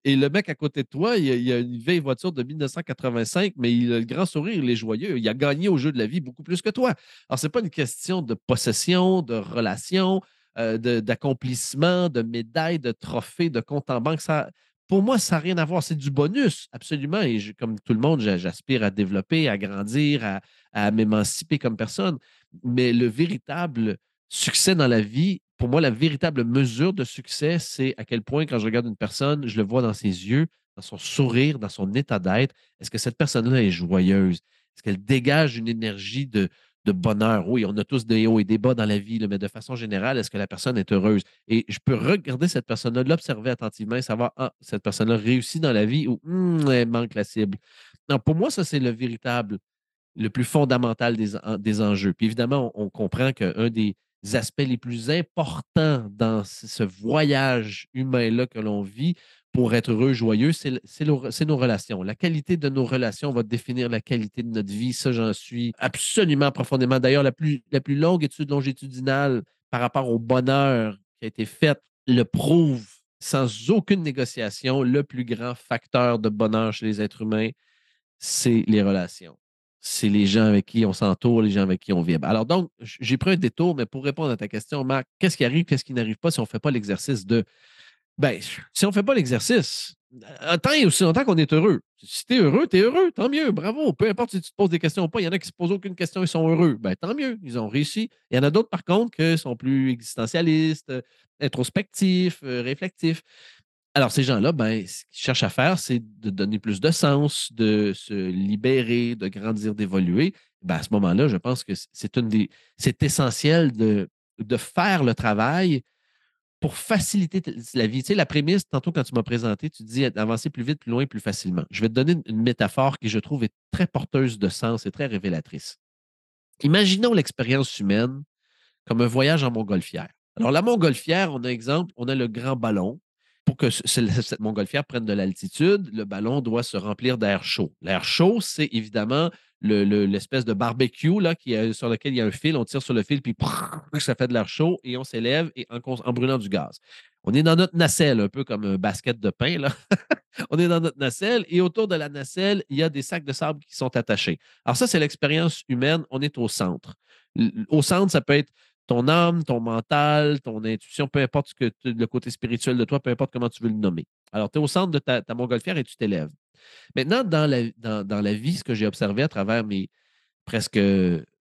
et le mec à côté de toi, il y, a, une vieille voiture de 1985, mais il a le grand sourire, il est joyeux. Il a gagné au jeu de la vie beaucoup plus que toi. Alors, ce n'est pas une question de possession, de relation, euh, d'accomplissement, de, médailles, de trophées, de compte en banque. Ça, pour moi, ça n'a rien à voir. C'est du bonus, absolument. Et comme tout le monde, j'aspire à développer, à grandir, à, à m'émanciper comme personne. Mais le véritable succès dans la vie, pour moi, la véritable mesure de succès, c'est à quel point, quand je regarde une personne, je le vois dans ses yeux, dans son sourire, dans son état d'être. Est-ce que cette personne-là est joyeuse? Est-ce qu'elle dégage une énergie de, bonheur? Oui, on a tous des hauts et des bas dans la vie, mais de façon générale, est-ce que la personne est heureuse? Et je peux regarder cette personne-là, l'observer attentivement et savoir, ah, cette personne-là réussit dans la vie ou hum, elle manque la cible. Non, pour moi, ça, c'est le véritable, le plus fondamental des, des enjeux. Puis évidemment, on comprend qu'un des, aspects les plus importants dans ce voyage humain-là que l'on vit pour être heureux, joyeux, c'est nos relations. La qualité de nos relations va définir la qualité de notre vie. Ça, j'en suis absolument profondément. D'ailleurs, la plus, la plus longue étude longitudinale par rapport au bonheur qui a été faite le prouve sans aucune négociation. Le plus grand facteur de bonheur chez les êtres humains, c'est les relations c'est les gens avec qui on s'entoure, les gens avec qui on vibre. Alors donc, j'ai pris un détour, mais pour répondre à ta question, Marc, qu'est-ce qui arrive, qu'est-ce qui n'arrive pas si on ne fait pas l'exercice de... Ben, si on ne fait pas l'exercice, tant et aussi longtemps qu'on est heureux. Si tu es heureux, tu es heureux, tant mieux, bravo. Peu importe si tu te poses des questions ou pas, il y en a qui se posent aucune question, ils sont heureux. Ben, tant mieux, ils ont réussi. Il y en a d'autres, par contre, qui sont plus existentialistes, introspectifs, euh, réflectifs. Alors, ces gens-là, ben, ce qu'ils cherchent à faire, c'est de donner plus de sens, de se libérer, de grandir, d'évoluer. Ben, à ce moment-là, je pense que c'est une des. C'est essentiel de, de faire le travail pour faciliter la vie. Tu sais, la prémisse, tantôt quand tu m'as présenté, tu dis avancer plus vite, plus loin, plus facilement. Je vais te donner une métaphore qui, je trouve, est très porteuse de sens et très révélatrice. Imaginons l'expérience humaine comme un voyage en montgolfière. Alors, la montgolfière, on a exemple, on a le grand ballon. Pour que cette montgolfière prenne de l'altitude, le ballon doit se remplir d'air chaud. L'air chaud, c'est évidemment l'espèce de barbecue là, qui, sur lequel il y a un fil, on tire sur le fil, puis ça fait de l'air chaud et on s'élève et en, brûlant du gaz. On est dans notre nacelle, un peu comme un basket de pain. On est dans notre nacelle et autour de la nacelle, il y a des sacs de sable qui sont attachés. Alors ça, c'est l'expérience humaine. On est au centre. Au centre, ça peut être ton âme, ton mental, ton intuition, peu importe que le côté spirituel de toi, peu importe comment tu veux le nommer. Alors, tu es au centre de ta, ta montgolfière et tu t'élèves. Maintenant, dans la, dans, la vie, ce que j'ai observé à travers mes presque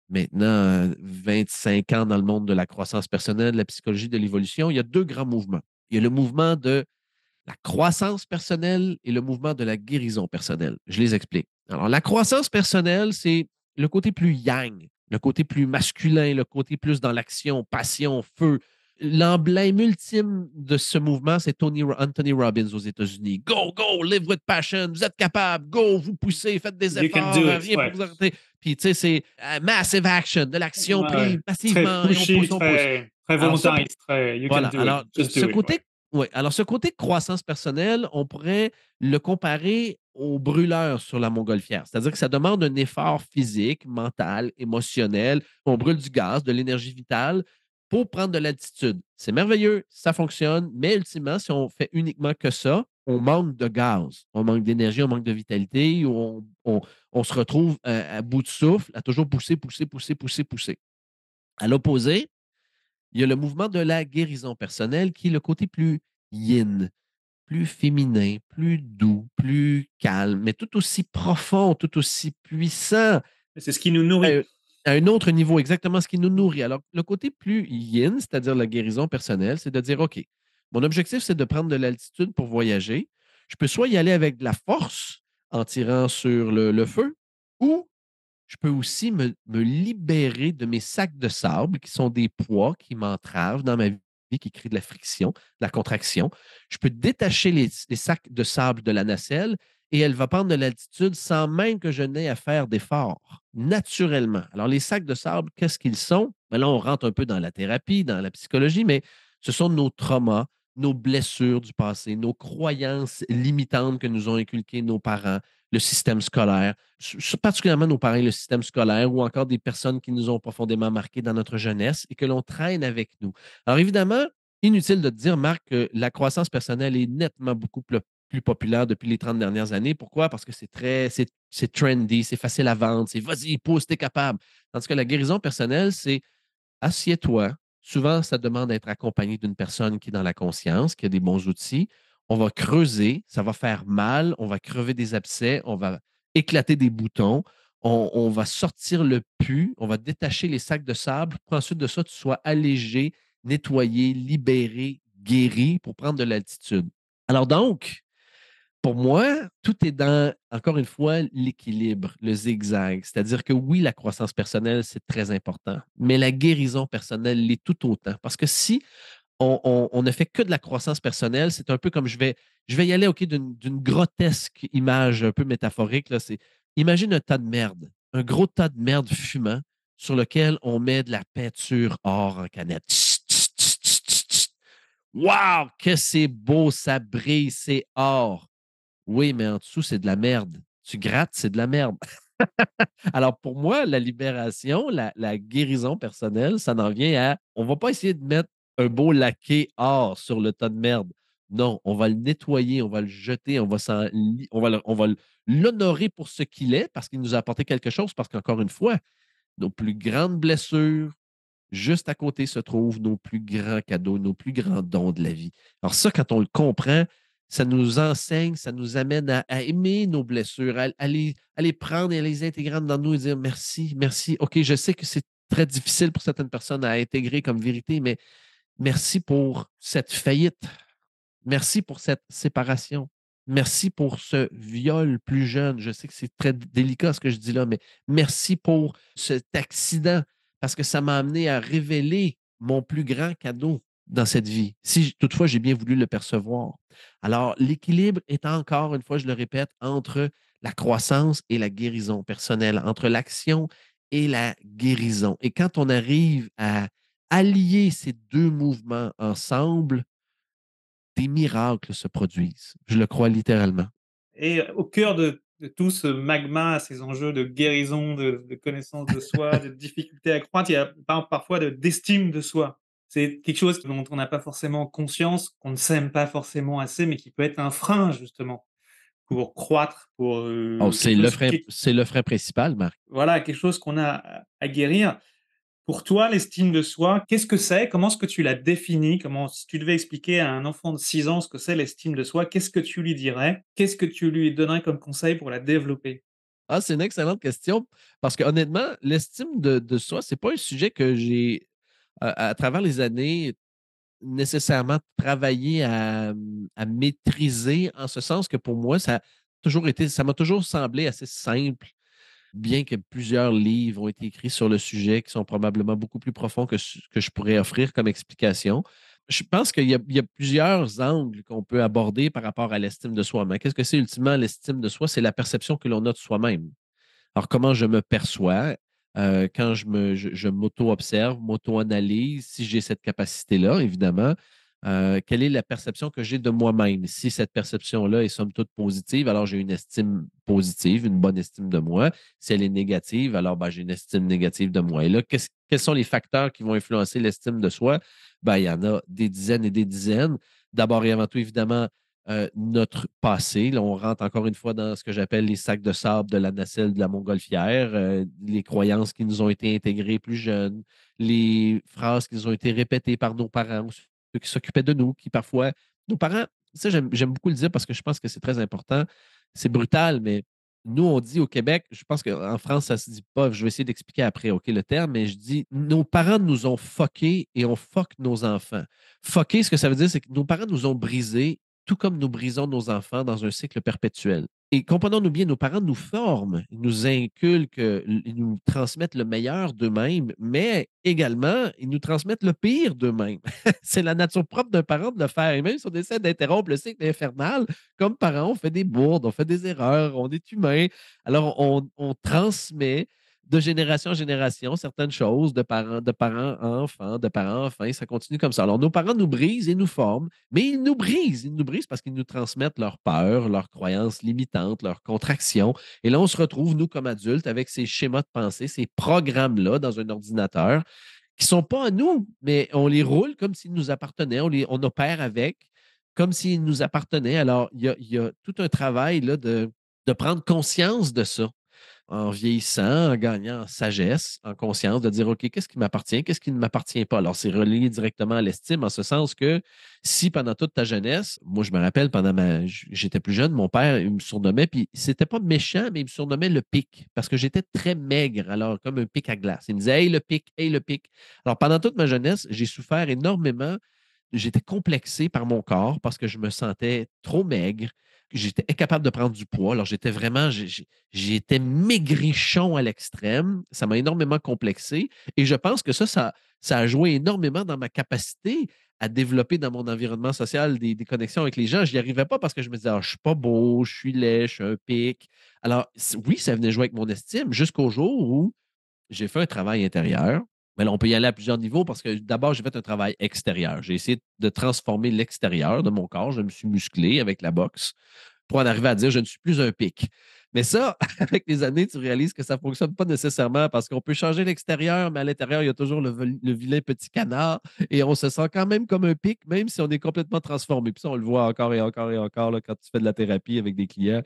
maintenant 25 ans dans le monde de la croissance personnelle, de la psychologie, de l'évolution, il y a deux grands mouvements. Il y a le mouvement de la croissance personnelle et le mouvement de la guérison personnelle. Je les explique. Alors, la croissance personnelle, c'est le côté plus yang, le côté plus masculin, le côté plus dans l'action, passion, feu, L'emblème ultime de ce mouvement, c'est Tony, Anthony Robbins aux États-Unis. Go, go, live with passion, vous êtes capable, go, vous poussez, faites des efforts, rien pour vous arrêter. Puis, tu sais, c'est euh, massive action, de l'action prise massivement. Très, pushy, très, très volontariste, très you voilà, alors, ce côté, Oui, alors ce côté croissance personnelle, on pourrait le comparer au brûleur sur la montgolfière. C'est-à-dire que ça demande un effort physique, mental, émotionnel. On brûle du gaz, de l'énergie vitale pour prendre de l'altitude. C'est merveilleux, ça fonctionne, mais ultimement, si on fait uniquement que ça, on manque de gaz, on manque d'énergie, on manque de vitalité, on, on, se retrouve à, bout de souffle, à toujours pousser, pousser, pousser, pousser, pousser. À l'opposé, il y a le mouvement de la guérison personnelle qui est le côté plus yin, plus féminin, plus doux, plus calme, mais tout aussi profond, tout aussi puissant. C'est ce qui nous nourrit. À un autre niveau, exactement ce qui nous nourrit. Alors, le côté plus yin, c'est-à-dire la guérison personnelle, c'est de dire, OK, mon objectif, c'est de prendre de l'altitude pour voyager. Je peux soit y aller avec de la force en tirant sur le, feu, ou je peux aussi me, libérer de mes sacs de sable qui sont des poids qui m'entravent dans ma vie, qui créent de la friction, de la contraction. Je peux détacher les, sacs de sable de la nacelle et elle va prendre de l'altitude sans même que je n'ai à faire d'efforts, naturellement. Alors, les sacs de sable, qu'est-ce qu'ils sont? Ben là, on rentre un peu dans la thérapie, dans la psychologie, mais ce sont nos traumas, nos blessures du passé, nos croyances limitantes que nous ont inculquées nos parents, le système scolaire, particulièrement nos parents, le système scolaire, ou encore des personnes qui nous ont profondément marqués dans notre jeunesse et que l'on traîne avec nous. Alors, évidemment, inutile de dire, Marc, que la croissance personnelle est nettement beaucoup plus plus populaire depuis les 30 dernières années. Pourquoi? Parce que c'est très, c'est trendy, c'est facile à vendre, c'est vas-y, pousse, t'es capable. Tandis que la guérison personnelle, c'est assieds-toi. Souvent, ça demande d'être accompagné d'une personne qui est dans la conscience, qui a des bons outils. On va creuser, ça va faire mal, on va crever des abcès, on va éclater des boutons, on, va sortir le pu, on va détacher les sacs de sable pour ensuite de ça, tu sois allégé, nettoyé, libéré, guéri pour prendre de l'altitude. Alors donc, pour moi, tout est dans, encore une fois, l'équilibre, le zigzag. C'est-à-dire que oui, la croissance personnelle, c'est très important, mais la guérison personnelle l'est tout autant. Parce que si on, ne fait que de la croissance personnelle, c'est un peu comme je vais, je vais y aller ok, d'une grotesque image un peu métaphorique. Là, imagine un tas de merde, un gros tas de merde fumant sur lequel on met de la peinture or en canette. Waouh, que c'est beau, ça brille, c'est or. Oui, mais en dessous, c'est de la merde. Tu grattes, c'est de la merde. Alors, pour moi, la libération, la, guérison personnelle, ça en vient à on ne va pas essayer de mettre un beau laqué or sur le tas de merde. Non, on va le nettoyer, on va le jeter, on va, on va l'honorer pour ce qu'il est parce qu'il nous a apporté quelque chose. Parce qu'encore une fois, nos plus grandes blessures, juste à côté se trouvent nos plus grands cadeaux, nos plus grands dons de la vie. Alors, ça, quand on le comprend, ça nous enseigne, ça nous amène à, aimer nos blessures, à, les, prendre et à les intégrer dans nous et dire merci, merci. OK, je sais que c'est très difficile pour certaines personnes à intégrer comme vérité, mais merci pour cette faillite. Merci pour cette séparation. Merci pour ce viol plus jeune. Je sais que c'est très délicat ce que je dis là, mais merci pour cet accident parce que ça m'a amené à révéler mon plus grand cadeau dans cette vie, si toutefois j'ai bien voulu le percevoir. Alors, l'équilibre est encore, une fois, je le répète, entre la croissance et la guérison personnelle, entre l'action et la guérison. Et quand on arrive à allier ces deux mouvements ensemble, des miracles se produisent. Je le crois littéralement. Et au cœur de, tout ce magma, ces enjeux de guérison, de, connaissance de soi, de difficulté à croître, il y a parfois d'estime de soi c'est quelque chose dont on n'a pas forcément conscience, qu'on ne s'aime pas forcément assez, mais qui peut être un frein, justement, pour croître, pour... Euh, oh, c'est le, frein, le frein principal, Marc. Voilà, quelque chose qu'on a à guérir. Pour toi, l'estime de soi, qu'est-ce que c'est? Comment est-ce que tu la définis? Comment, si tu devais expliquer à un enfant de 6 ans ce que c'est l'estime de soi, qu'est-ce que tu lui dirais? Qu'est-ce que tu lui donnerais comme conseil pour la développer? Ah, c'est une excellente question. Parce que honnêtement, l'estime de, de soi, c'est pas un sujet que j'ai à, travers les années, nécessairement travailler à, maîtriser, en ce sens que pour moi, ça toujours été, ça m'a toujours semblé assez simple, bien que plusieurs livres ont été écrits sur le sujet qui sont probablement beaucoup plus profonds que ce que je pourrais offrir comme explication. Je pense qu'il y, a plusieurs angles qu'on peut aborder par rapport à l'estime de soi. Mais qu'est-ce que c'est ultimement l'estime de soi? C'est la perception que l'on a de soi-même. Alors, comment je me perçois? Euh, quand je, m'auto-observe, m'auto-analyse, si j'ai cette capacité-là, évidemment, euh, quelle est la perception que j'ai de moi-même? Si cette perception-là est somme toute positive, alors j'ai une estime positive, une bonne estime de moi. Si elle est négative, alors ben, j'ai une estime négative de moi. Et là, quels sont les facteurs qui vont influencer l'estime de soi? Ben, il y en a des dizaines et des dizaines. D'abord et avant tout, évidemment, euh, notre passé. Là, on rentre encore une fois dans ce que j'appelle les sacs de sable de la nacelle de la montgolfière, euh, les croyances qui nous ont été intégrées plus jeunes, les phrases qui nous ont été répétées par nos parents, qui s'occupaient de nous, qui parfois, nos parents, ça j'aime beaucoup le dire parce que je pense que c'est très important. C'est brutal, mais nous, on dit au Québec, je pense qu'en France, ça se dit pas, je vais essayer d'expliquer après, OK, le terme, mais je dis, nos parents nous ont fuckés et on fuck nos enfants. Fucker, ce que ça veut dire, c'est que nos parents nous ont brisés tout comme nous brisons nos enfants dans un cycle perpétuel. Et comprenons-nous bien, nos parents nous forment, ils nous inculquent, ils nous transmettent le meilleur d'eux-mêmes, mais également, ils nous transmettent le pire d'eux-mêmes. C'est la nature propre d'un parent de le faire. Et même si on essaie d'interrompre le cycle infernal, comme parents, on fait des bourdes, on fait des erreurs, on est humain. Alors, on, on transmet de génération en génération certaines choses, de parents, de parents à enfants, de parents à enfants, ça continue comme ça. Alors, nos parents nous brisent et nous forment, mais ils nous brisent. Ils nous brisent parce qu'ils nous transmettent leur peur, leurs croyances limitantes, leurs contractions. Et là, on se retrouve, nous, comme adultes, avec ces schémas de pensée, ces programmes-là dans un ordinateur qui ne sont pas à nous, mais on les roule comme s'ils nous appartenaient, on, les, opère avec comme s'ils nous appartenaient. Alors, il y a, tout un travail de, de prendre conscience de ça en vieillissant, en gagnant en sagesse, en conscience, de dire, OK, qu'est-ce qui m'appartient, qu'est-ce qui ne m'appartient pas? Alors, c'est relié directement à l'estime, en ce sens que si pendant toute ta jeunesse, moi, je me rappelle, pendant ma, j'étais plus jeune, mon père, il me surnommait, puis c'était pas méchant, mais il me surnommait le pic, parce que j'étais très maigre, alors comme un pic à glace. Il me disait, hey, le pic, hey, le pic. Alors, pendant toute ma jeunesse, j'ai souffert énormément. J'étais complexé par mon corps parce que je me sentais trop maigre j'étais incapable de prendre du poids. Alors, j'étais vraiment, j'étais maigrichon à l'extrême. Ça m'a énormément complexé. Et je pense que ça, ça, ça a joué énormément dans ma capacité à développer dans mon environnement social des, connexions avec les gens. Je n'y arrivais pas parce que je me disais, ah, je suis pas beau, je suis laid, je suis un pic. Alors, oui, ça venait jouer avec mon estime jusqu'au jour où j'ai fait un travail intérieur. Mais on peut y aller à plusieurs niveaux parce que d'abord, j'ai fait un travail extérieur. J'ai essayé de transformer l'extérieur de mon corps. Je me suis musclé avec la boxe pour en arriver à dire je ne suis plus un pic. Mais ça, avec les années, tu réalises que ça ne fonctionne pas nécessairement parce qu'on peut changer l'extérieur, mais à l'intérieur, il y a toujours le, vilain petit canard et on se sent quand même comme un pic, même si on est complètement transformé. Puis ça, on le voit encore et encore et encore là, quand tu fais de la thérapie avec des clients.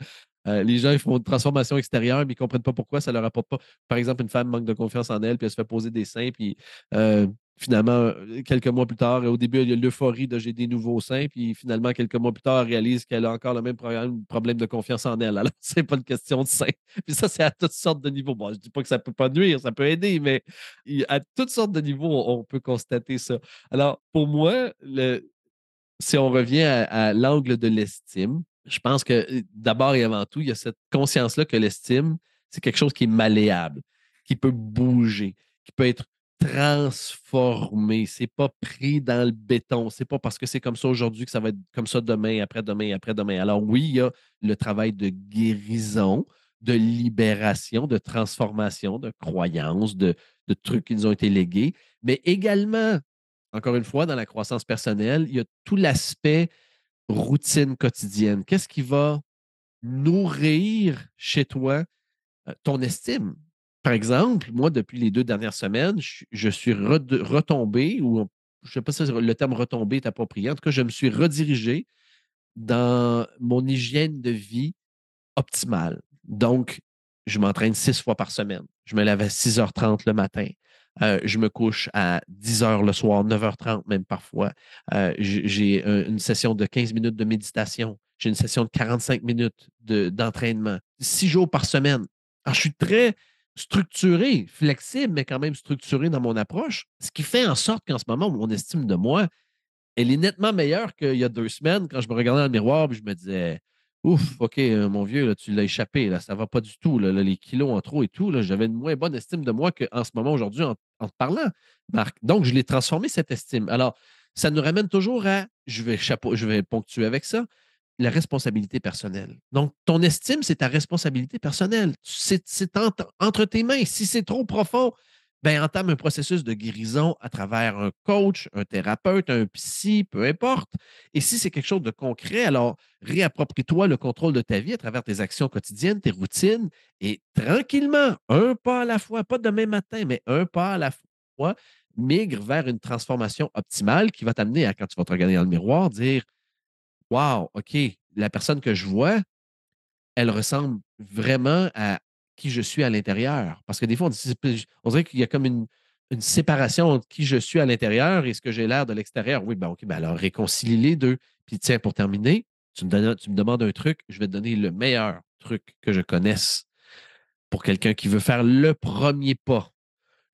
Euh, les gens ils font une transformation extérieure, mais ils ne comprennent pas pourquoi ça ne leur apporte pas. Par exemple, une femme manque de confiance en elle, puis elle se fait poser des seins, puis euh, finalement, quelques mois plus tard, au début, il y a l'euphorie de j'ai des nouveaux seins, puis finalement, quelques mois plus tard, elle réalise qu'elle a encore le même problème, de confiance en elle. Alors, c'est pas une question de seins. Puis ça, c'est à toutes sortes de niveaux. Bon, je dis pas que ça peut pas nuire, ça peut aider, mais à toutes sortes de niveaux, on peut constater ça. Alors, pour moi, si on revient à l'angle de l'estime, je pense que d'abord et avant tout, il y a cette conscience-là que l'estime, c'est quelque chose qui est malléable, qui peut bouger, qui peut être transformé. C'est pas pris dans le béton. C'est pas parce que c'est comme ça aujourd'hui que ça va être comme ça demain, après-demain, après-demain. Alors oui, il y a le travail de guérison, de libération, de transformation, de croyances, de, de trucs qui nous ont été légués, mais également, encore une fois, dans la croissance personnelle, il y a tout l'aspect routine quotidienne? Qu'est-ce qui va nourrir chez toi euh, ton estime? Par exemple, moi, depuis les deux dernières semaines, je, suis retombé, ou je ne sais pas si le terme retombé est approprié, en tout cas, je me suis redirigé dans mon hygiène de vie optimale. Donc, je m'entraîne six fois par semaine. Je me lève à 6h30 le matin. Euh, je me couche à 10h le soir, 9h30 même parfois. Euh, j'ai une session de 15 minutes de méditation. J'ai une session de 45 minutes d'entraînement. six jours par semaine. Alors, je suis très structuré, flexible, mais quand même structuré dans mon approche, ce qui fait en sorte qu'en ce moment, mon estime de moi, elle est nettement meilleure qu'il y a deux semaines quand je me regardais dans le miroir et je me disais Ouf, OK, euh, mon vieux, tu l'as échappé, là, ça va pas du tout, les kilos en trop et tout. J'avais une moins bonne estime de moi qu'en ce moment, aujourd'hui, en, en, te parlant, Marc. Donc, je l'ai transformé, cette estime. Alors, ça nous ramène toujours à, je vais, chapeau, je vais ponctuer avec ça, la responsabilité personnelle. Donc, ton estime, c'est ta responsabilité personnelle. C'est entre, tes mains. Si c'est trop profond, ben, entame un processus de guérison à travers un coach, un thérapeute, un psy, peu importe. Et si c'est quelque chose de concret, alors réapproprie-toi le contrôle de ta vie à travers tes actions quotidiennes, tes routines, et tranquillement, un pas à la fois, pas demain matin, mais un pas à la fois, migre vers une transformation optimale qui va t'amener à, quand tu vas te regarder dans le miroir, dire Wow, OK, la personne que je vois, elle ressemble vraiment à qui je suis à l'intérieur. Parce que des fois, on, dirait qu'il y a comme une, séparation entre qui je suis à l'intérieur et ce que j'ai l'air de l'extérieur. Oui, ben OK, ben alors réconcilie les deux. Puis tiens, pour terminer, tu me, tu me demandes un truc, je vais te donner le meilleur truc que je connaisse pour quelqu'un qui veut faire le premier pas.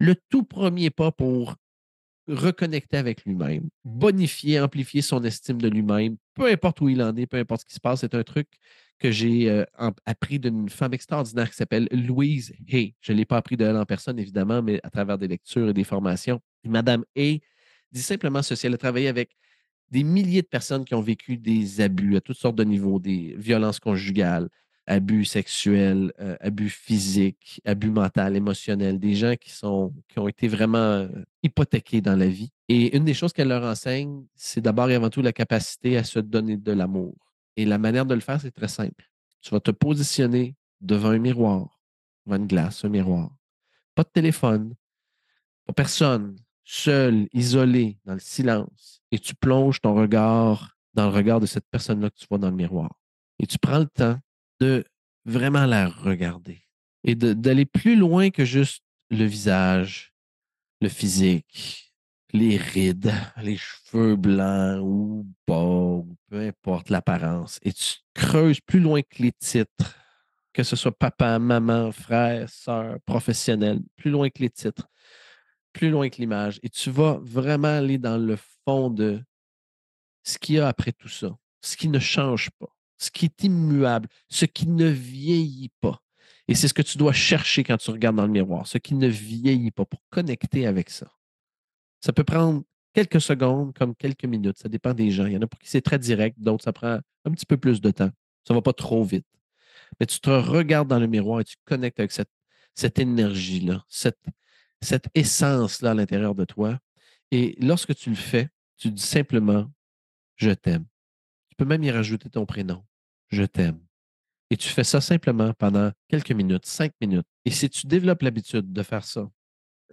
Le tout premier pas pour reconnecter avec lui-même, bonifier, amplifier son estime de lui-même, peu importe où il en est, peu importe ce qui se passe. C'est un truc que j'ai euh, appris d'une femme extraordinaire qui s'appelle Louise Hay. Je ne l'ai pas appris d'elle en personne, évidemment, mais à travers des lectures et des formations. Madame Hay dit simplement ceci. Elle a travaillé avec des milliers de personnes qui ont vécu des abus à toutes sortes de niveaux, des violences conjugales, abus sexuels, euh, abus physiques, abus mental, émotionnel, des gens qui, sont, qui ont été vraiment euh, hypothéqués dans la vie. Et une des choses qu'elle leur enseigne, c'est d'abord et avant tout la capacité à se donner de l'amour. Et la manière de le faire, c'est très simple. Tu vas te positionner devant un miroir, devant une glace, un miroir. Pas de téléphone, pas personne, seul, isolé, dans le silence. Et tu plonges ton regard dans le regard de cette personne-là que tu vois dans le miroir. Et tu prends le temps de vraiment la regarder et d'aller plus loin que juste le visage, le physique, les rides, les cheveux blancs ou pas, peu importe l'apparence. Et tu creuses plus loin que les titres, que ce soit papa, maman, frère, soeur, professionnel, plus loin que les titres, plus loin que l'image. Et tu vas vraiment aller dans le fond de ce qu'il y a après tout ça, ce qui ne change pas ce qui est immuable, ce qui ne vieillit pas. Et c'est ce que tu dois chercher quand tu regardes dans le miroir, ce qui ne vieillit pas pour connecter avec ça. Ça peut prendre quelques secondes comme quelques minutes. Ça dépend des gens. Il y en a pour qui c'est très direct, d'autres, ça prend un petit peu plus de temps. Ça ne va pas trop vite. Mais tu te regardes dans le miroir et tu connectes avec cette, énergie-là, cette essence-là à l'intérieur de toi. Et lorsque tu le fais, tu dis simplement Je t'aime. Tu peux même y rajouter ton prénom je t'aime. Et tu fais ça simplement pendant quelques minutes, cinq minutes. Et si tu développes l'habitude de faire ça,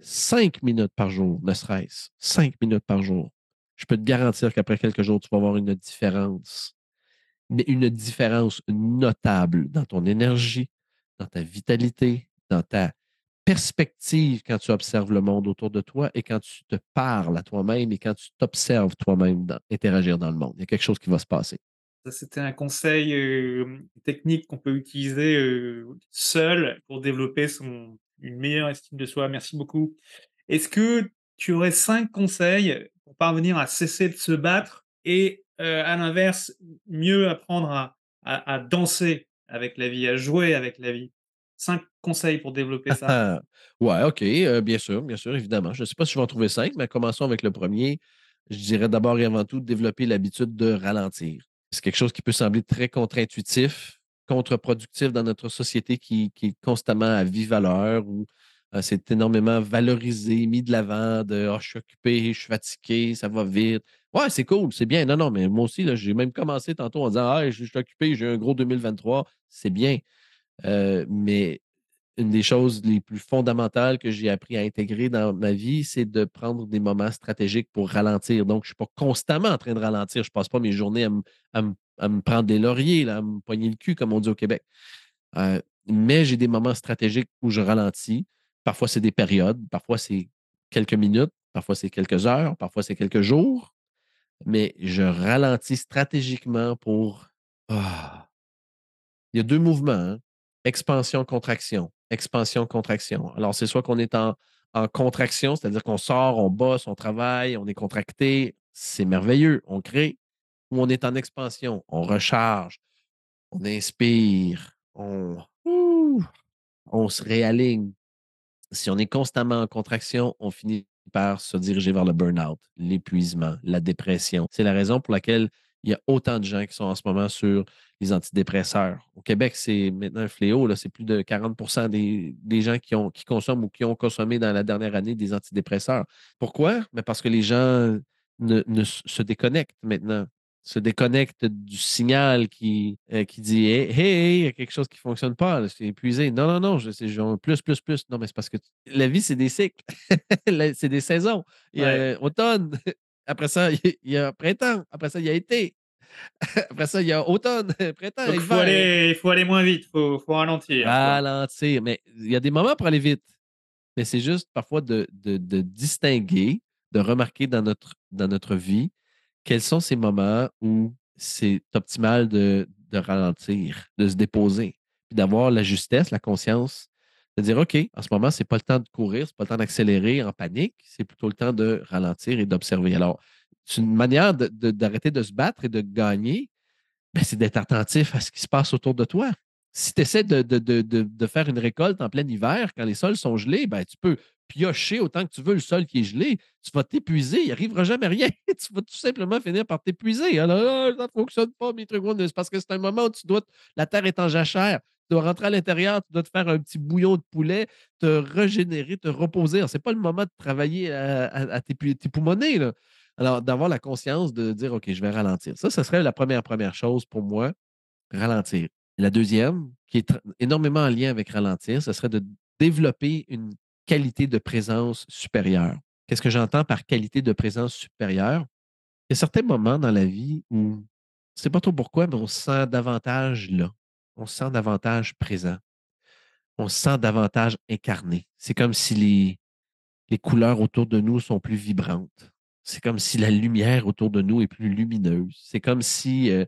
cinq minutes par jour, ne serait-ce, cinq minutes par jour, je peux te garantir qu'après quelques jours, tu vas avoir une différence, mais une différence notable dans ton énergie, dans ta vitalité, dans ta perspective quand tu observes le monde autour de toi et quand tu te parles à toi-même et quand tu t'observes toi-même interagir dans le monde. Il y a quelque chose qui va se passer. C'était un conseil technique qu'on peut utiliser seul pour développer son, une meilleure estime de soi. Merci beaucoup. Est-ce que tu aurais cinq conseils pour parvenir à cesser de se battre et, à l'inverse, mieux apprendre à, danser avec la vie, à jouer avec la vie? Cinq conseils pour développer ça. ouais, OK, bien sûr, bien sûr, évidemment. Je ne sais pas si je vais en trouver cinq, mais commençons avec le premier. Je dirais d'abord et avant tout développer l'habitude de ralentir. C'est quelque chose qui peut sembler très contre-intuitif, contre-productif dans notre société qui, est constamment à vive valeur ou c'est énormément valorisé, mis de l'avant, de oh, je suis occupé, je suis fatigué, ça va vite. Ouais, c'est cool, c'est bien. Non, non, mais moi aussi, j'ai même commencé tantôt en disant ah, je suis occupé, j'ai un gros 2023. C'est bien. Euh, mais une des choses les plus fondamentales que j'ai appris à intégrer dans ma vie, c'est de prendre des moments stratégiques pour ralentir. Donc, je ne suis pas constamment en train de ralentir. Je ne passe pas mes journées à, me prendre des lauriers, à me poigner le cul, comme on dit au Québec. Euh, mais j'ai des moments stratégiques où je ralentis. Parfois, c'est des périodes, parfois, c'est quelques minutes, parfois, c'est quelques heures, parfois, c'est quelques jours. Mais je ralentis stratégiquement pour. Ah, il y a deux mouvements. Hein expansion, contraction, expansion, contraction. Alors, c'est soit qu'on est en, contraction, c'est-à-dire qu'on sort, on bosse, on travaille, on est contracté, c'est merveilleux, on crée, ou on est en expansion, on recharge, on inspire, on, on se réaligne. Si on est constamment en contraction, on finit par se diriger vers le burn-out, l'épuisement, la dépression. C'est la raison pour laquelle il y a autant de gens qui sont en ce moment sur les antidépresseurs. Au Québec, c'est maintenant un fléau. C'est plus de 40% des, gens qui, ont, qui consomment ou qui ont consommé dans la dernière année des antidépresseurs. Pourquoi? Mais parce que les gens ne, se déconnectent maintenant se déconnectent du signal qui, euh, qui dit Hey, il y a quelque chose qui ne fonctionne pas, c'est épuisé. Non, non, non, je sais, plus, plus, plus. Non, mais c'est parce que la vie, c'est des cycles, c'est des saisons. Il y a automne, après ça, il y a printemps. Après ça, il y a été. Après ça, il y a automne, printemps. il, faut aller, il faut aller moins vite, il faut, faut, ralentir. Ralentir. Mais il y a des moments pour aller vite. Mais c'est juste parfois de, de, de, distinguer, de remarquer dans notre, dans notre vie quels sont ces moments où c'est optimal de, de ralentir, de se déposer, puis d'avoir la justesse, la conscience de dire OK, en ce moment, ce n'est pas le temps de courir, ce n'est pas le temps d'accélérer en panique, c'est plutôt le temps de ralentir et d'observer. Alors, c'est une manière d'arrêter de, se battre et de gagner, ben, c'est d'être attentif à ce qui se passe autour de toi. Si tu essaies de, faire une récolte en plein hiver, quand les sols sont gelés, ben, tu peux piocher autant que tu veux le sol qui est gelé. Tu vas t'épuiser, il n'arrivera jamais rien. tu vas tout simplement finir par t'épuiser. Alors, ah, ça ne fonctionne pas, mes trucs. Parce que c'est un moment où tu dois, la terre est en jachère tu dois rentrer à l'intérieur, tu dois te faire un petit bouillon de poulet, te régénérer, te reposer. Ce n'est pas le moment de travailler à, tes, tes poumonnets. Alors, d'avoir la conscience de dire OK, je vais ralentir. Ça, ce serait la première, première chose pour moi, ralentir. La deuxième, qui est énormément en lien avec ralentir, ce serait de développer une qualité de présence supérieure. Qu'est-ce que j'entends par qualité de présence supérieure? Il y a certains moments dans la vie où, je ne sais pas trop pourquoi, mais on se sent davantage là on se sent davantage présent. On se sent davantage incarné. C'est comme si les, les couleurs autour de nous sont plus vibrantes. C'est comme si la lumière autour de nous est plus lumineuse. C'est comme si euh,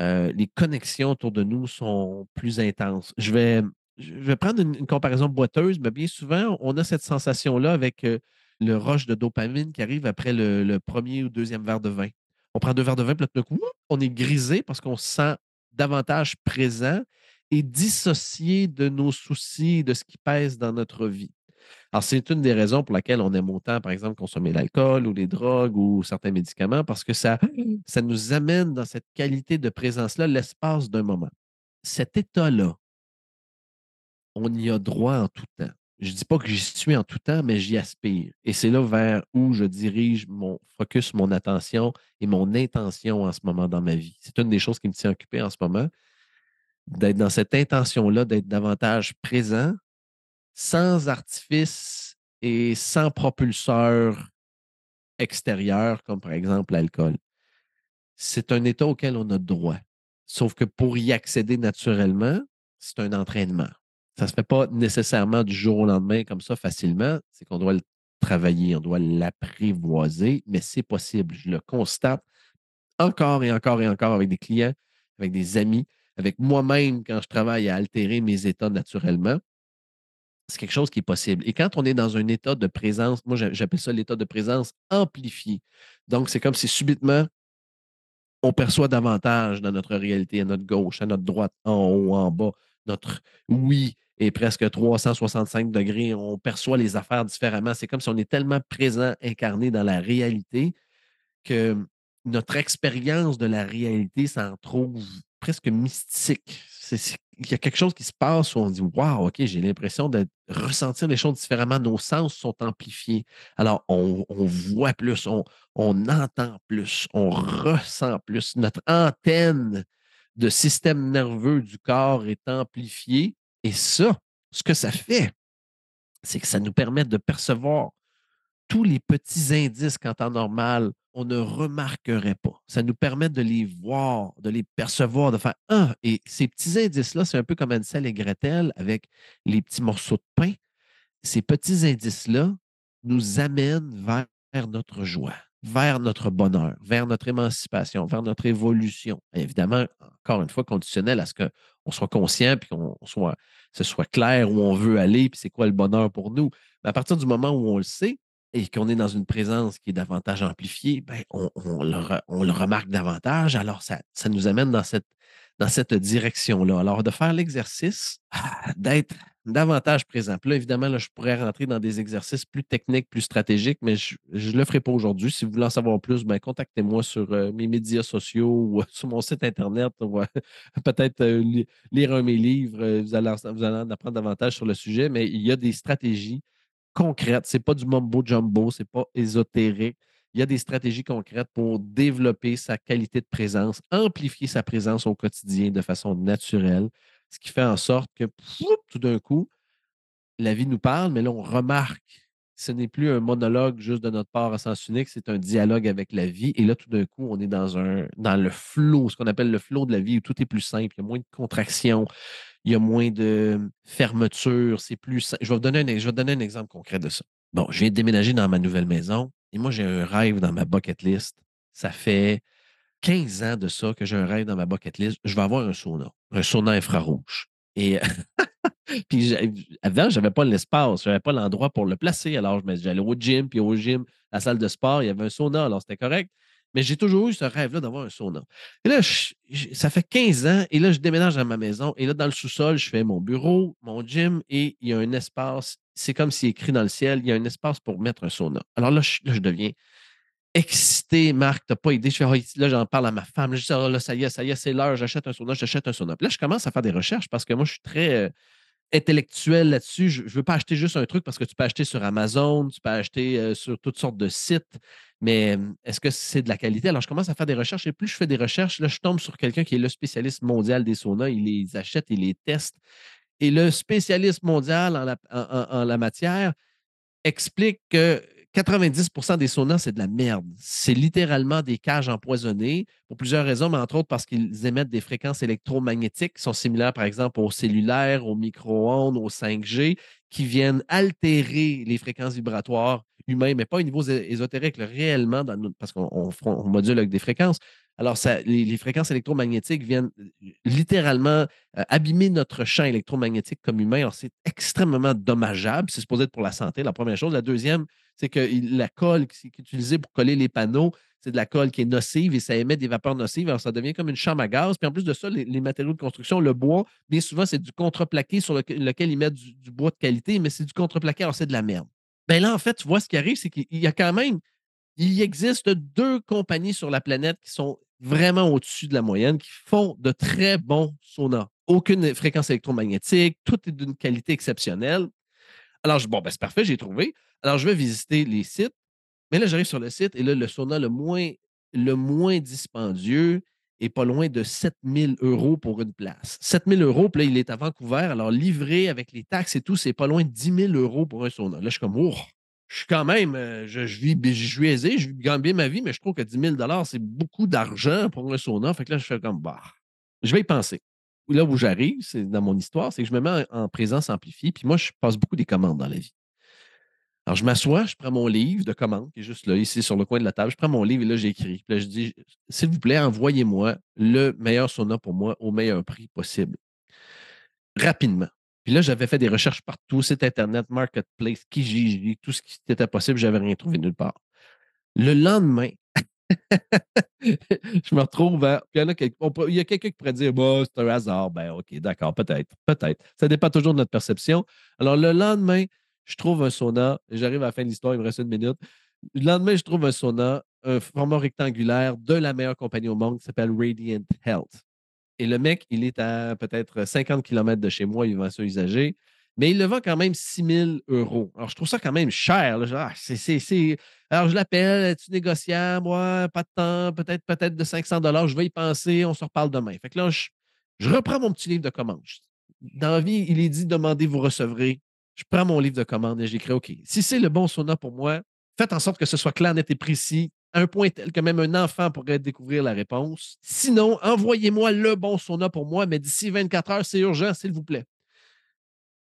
euh, les connexions autour de nous sont plus intenses. Je vais, prendre une, comparaison boiteuse, mais bien souvent, on a cette sensation-là avec euh, le rush de dopamine qui arrive après le, premier ou deuxième verre de vin. On prend deux verres de vin, puis là, coup, on est grisé parce qu'on se sent davantage présent et dissocié de nos soucis, de ce qui pèse dans notre vie. Alors, c'est une des raisons pour laquelle on aime autant, par exemple, consommer l'alcool ou les drogues ou certains médicaments, parce que ça, ça nous amène dans cette qualité de présence-là l'espace d'un moment. Cet état-là, on y a droit en tout temps. Je ne dis pas que j'y suis en tout temps, mais j'y aspire. Et c'est là vers où je dirige mon focus, mon attention et mon intention en ce moment dans ma vie. C'est une des choses qui me tient occupé en ce moment, d'être dans cette intention-là, d'être davantage présent, sans artifice et sans propulseur extérieur, comme par exemple l'alcool. C'est un état auquel on a droit. Sauf que pour y accéder naturellement, c'est un entraînement Ça ne se fait pas nécessairement du jour au lendemain comme ça facilement. C'est qu'on doit le travailler, on doit l'apprivoiser, mais c'est possible. Je le constate encore et encore et encore avec des clients, avec des amis, avec moi-même quand je travaille à altérer mes états naturellement. C'est quelque chose qui est possible. Et quand on est dans un état de présence, moi j'appelle ça l'état de présence amplifié. Donc, c'est comme si subitement, on perçoit davantage dans notre réalité, à notre gauche, à notre droite, en haut, en bas. Notre oui est presque 365 degrés. On perçoit les affaires différemment. C'est comme si on est tellement présent, incarné dans la réalité que notre expérience de la réalité s'en trouve presque mystique. Il y a quelque chose qui se passe où on dit Waouh, OK, j'ai l'impression de ressentir les choses différemment. Nos sens sont amplifiés. Alors, on, voit plus, on, on, entend plus, on ressent plus. Notre antenne de système nerveux du corps est amplifiée. Et ça, ce que ça fait, c'est que ça nous permet de percevoir tous les petits indices qu'en temps normal, on ne remarquerait pas. Ça nous permet de les voir, de les percevoir, de faire Ah, et ces petits indices-là, c'est un peu comme Ansel et Gretel avec les petits morceaux de pain. Ces petits indices-là nous amènent vers notre joie, vers notre bonheur, vers notre émancipation, vers notre évolution. évidemment, encore une fois, conditionnel à ce qu'on soit conscient puis qu'on soit, ce soit clair où on veut aller, puis c'est quoi le bonheur pour nous. Mais à partir du moment où on le sait, et qu'on est dans une présence qui est davantage amplifiée, ben, on, le, remarque davantage. Alors, ça, ça nous amène dans cette, dans cette direction-là. Alors, de faire l'exercice, ah, d'être davantage présent. Là, évidemment, là, je pourrais rentrer dans des exercices plus techniques, plus stratégiques, mais je ne le ferai pas aujourd'hui. Si vous voulez en savoir plus, ben, contactez-moi sur euh, mes médias sociaux ou sur mon site Internet. Peut-être euh, lire un de mes livres. vous, allez, vous allez en apprendre davantage sur le sujet, mais il y a des stratégies concrètes. Ce n'est pas du mumbo jumbo, ce n'est pas ésotérique. Il y a des stratégies concrètes pour développer sa qualité de présence, amplifier sa présence au quotidien de façon naturelle, ce qui fait en sorte que tout d'un coup, la vie nous parle, mais là, on remarque ce n'est plus un monologue juste de notre part à sens unique, c'est un dialogue avec la vie. Et là, tout d'un coup, on est dans, un, dans le flot, ce qu'on appelle le flot de la vie, où tout est plus simple, il y a moins de contractions, il y a moins de fermeture, c'est plus. Je vais, vous donner un, je vais donner un exemple concret de ça. Bon, je viens de déménager dans ma nouvelle maison et moi, j'ai un rêve dans ma bucket list. Ça fait 15 ans de ça que j'ai un rêve dans ma bucket list. Je vais avoir un sauna, un sauna infrarouge. Et puis avant, je n'avais pas l'espace, je n'avais pas l'endroit pour le placer. Alors, j'allais au gym, puis au gym, la salle de sport, il y avait un sauna, alors c'était correct. Mais j'ai toujours eu ce rêve-là d'avoir un sauna. Et là, ça fait 15 ans, et là, je déménage dans ma maison, et là, dans le sous-sol, je fais mon bureau, mon gym, et il y a un espace, c'est comme s'il écrit dans le ciel, il y a un espace pour mettre un sauna. Alors là, je, deviens excité, Marc, tu n'as pas idée. Je fais, oh, là, j'en parle à ma femme. Je dis, oh, là, ça y est, ça y est, c'est l'heure, j'achète un sauna, j'achète un sauna. Puis là, je commence à faire des recherches parce que moi, je suis très euh, intellectuel là-dessus. Je ne veux pas acheter juste un truc parce que tu peux acheter sur Amazon, tu peux acheter euh, sur toutes sortes de sites. Mais est-ce que c'est de la qualité? Alors, je commence à faire des recherches et plus je fais des recherches, là, je tombe sur quelqu'un qui est le spécialiste mondial des saunas. Il les achète, il les teste. Et le spécialiste mondial en la, matière explique que 90% des saunas, c'est de la merde. C'est littéralement des cages empoisonnées pour plusieurs raisons, mais entre autres parce qu'ils émettent des fréquences électromagnétiques qui sont similaires, par exemple, aux cellulaires, aux micro-ondes, aux 5G, qui viennent altérer les fréquences vibratoires humaines, mais pas au niveau ésotérique, réellement, parce qu'on module avec des fréquences. Alors, les, fréquences électromagnétiques viennent euh, littéralement euh, abîmer notre champ électromagnétique comme humain. Alors, c'est extrêmement dommageable. C'est supposé être pour la santé, la première chose. La deuxième, c'est que la colle qui est utilisée pour coller les panneaux, c'est de la colle qui est nocive et ça émet des vapeurs nocives. Alors, ça devient comme une chambre à gaz. Puis en plus de ça, les, matériaux de construction, le bois, bien souvent, c'est du contreplaqué sur lequel, ils mettent du, bois de qualité, mais c'est du contreplaqué, alors c'est de la merde. Bien là, en fait, tu vois, ce qui arrive, c'est qu'il y a quand même, il existe deux compagnies sur la planète qui sont vraiment au-dessus de la moyenne, qui font de très bons saunas. Aucune fréquence électromagnétique, tout est d'une qualité exceptionnelle. Alors, je, bon, ben, c'est parfait, j'ai trouvé. Alors, je vais visiter les sites. Mais là, j'arrive sur le site et là, le sauna le moins, le moins dispendieux est pas loin de 7000 euros pour une place. 7000 euros, puis là, il est à Vancouver. Alors, livré avec les taxes et tout, c'est pas loin de 10 000 euros pour un sauna. Là, je suis comme, oh, je suis quand même, euh, je, vis, je suis aisé, je gagne bien ma vie, mais je trouve que 10 000 c'est beaucoup d'argent pour un sauna. Fait que là, je fais comme, bah, je vais y penser. Là où j'arrive, c'est dans mon histoire, c'est que je me mets en, présence amplifiée, puis moi, je passe beaucoup des commandes dans la vie. Alors, je m'assois, je prends mon livre de commandes, qui est juste là, ici, sur le coin de la table. Je prends mon livre et là, j'écris. Puis là, je dis, s'il vous plaît, envoyez-moi le meilleur sauna pour moi au meilleur prix possible. Rapidement. Puis là, j'avais fait des recherches partout, site Internet, Marketplace, Kijiji, tout ce qui était possible, j'avais rien trouvé nulle part. Le lendemain, je me retrouve à. Puis il y, a quelqu'un qui pourrait dire bah, c'est un hasard. Ben, OK, d'accord, peut-être. Peut-être. Ça dépend toujours de notre perception. Alors, le lendemain, je trouve un sauna. J'arrive à la fin de l'histoire, il me reste une minute. Le lendemain, je trouve un sauna, un format rectangulaire de la meilleure compagnie au monde qui s'appelle Radiant Health. Et le mec, il est à peut-être 50 km de chez moi, il vend ça usagé, mais il le vend quand même 6 000 euros. Alors, je trouve ça quand même cher. Ah, Alors, je l'appelle, tu négociable, moi, pas de temps, peut-être peut-être de 500 je vais y penser, on se reparle demain. Fait que là, je, reprends mon petit livre de commande. Dans la vie, il est dit demandez, vous recevrez. Je prends mon livre de commande et j'écris OK. Si c'est le bon sauna pour moi, faites en sorte que ce soit clair, net et précis, un point tel que même un enfant pourrait découvrir la réponse. Sinon, envoyez-moi le bon sauna pour moi, mais d'ici 24 heures, c'est urgent, s'il vous plaît.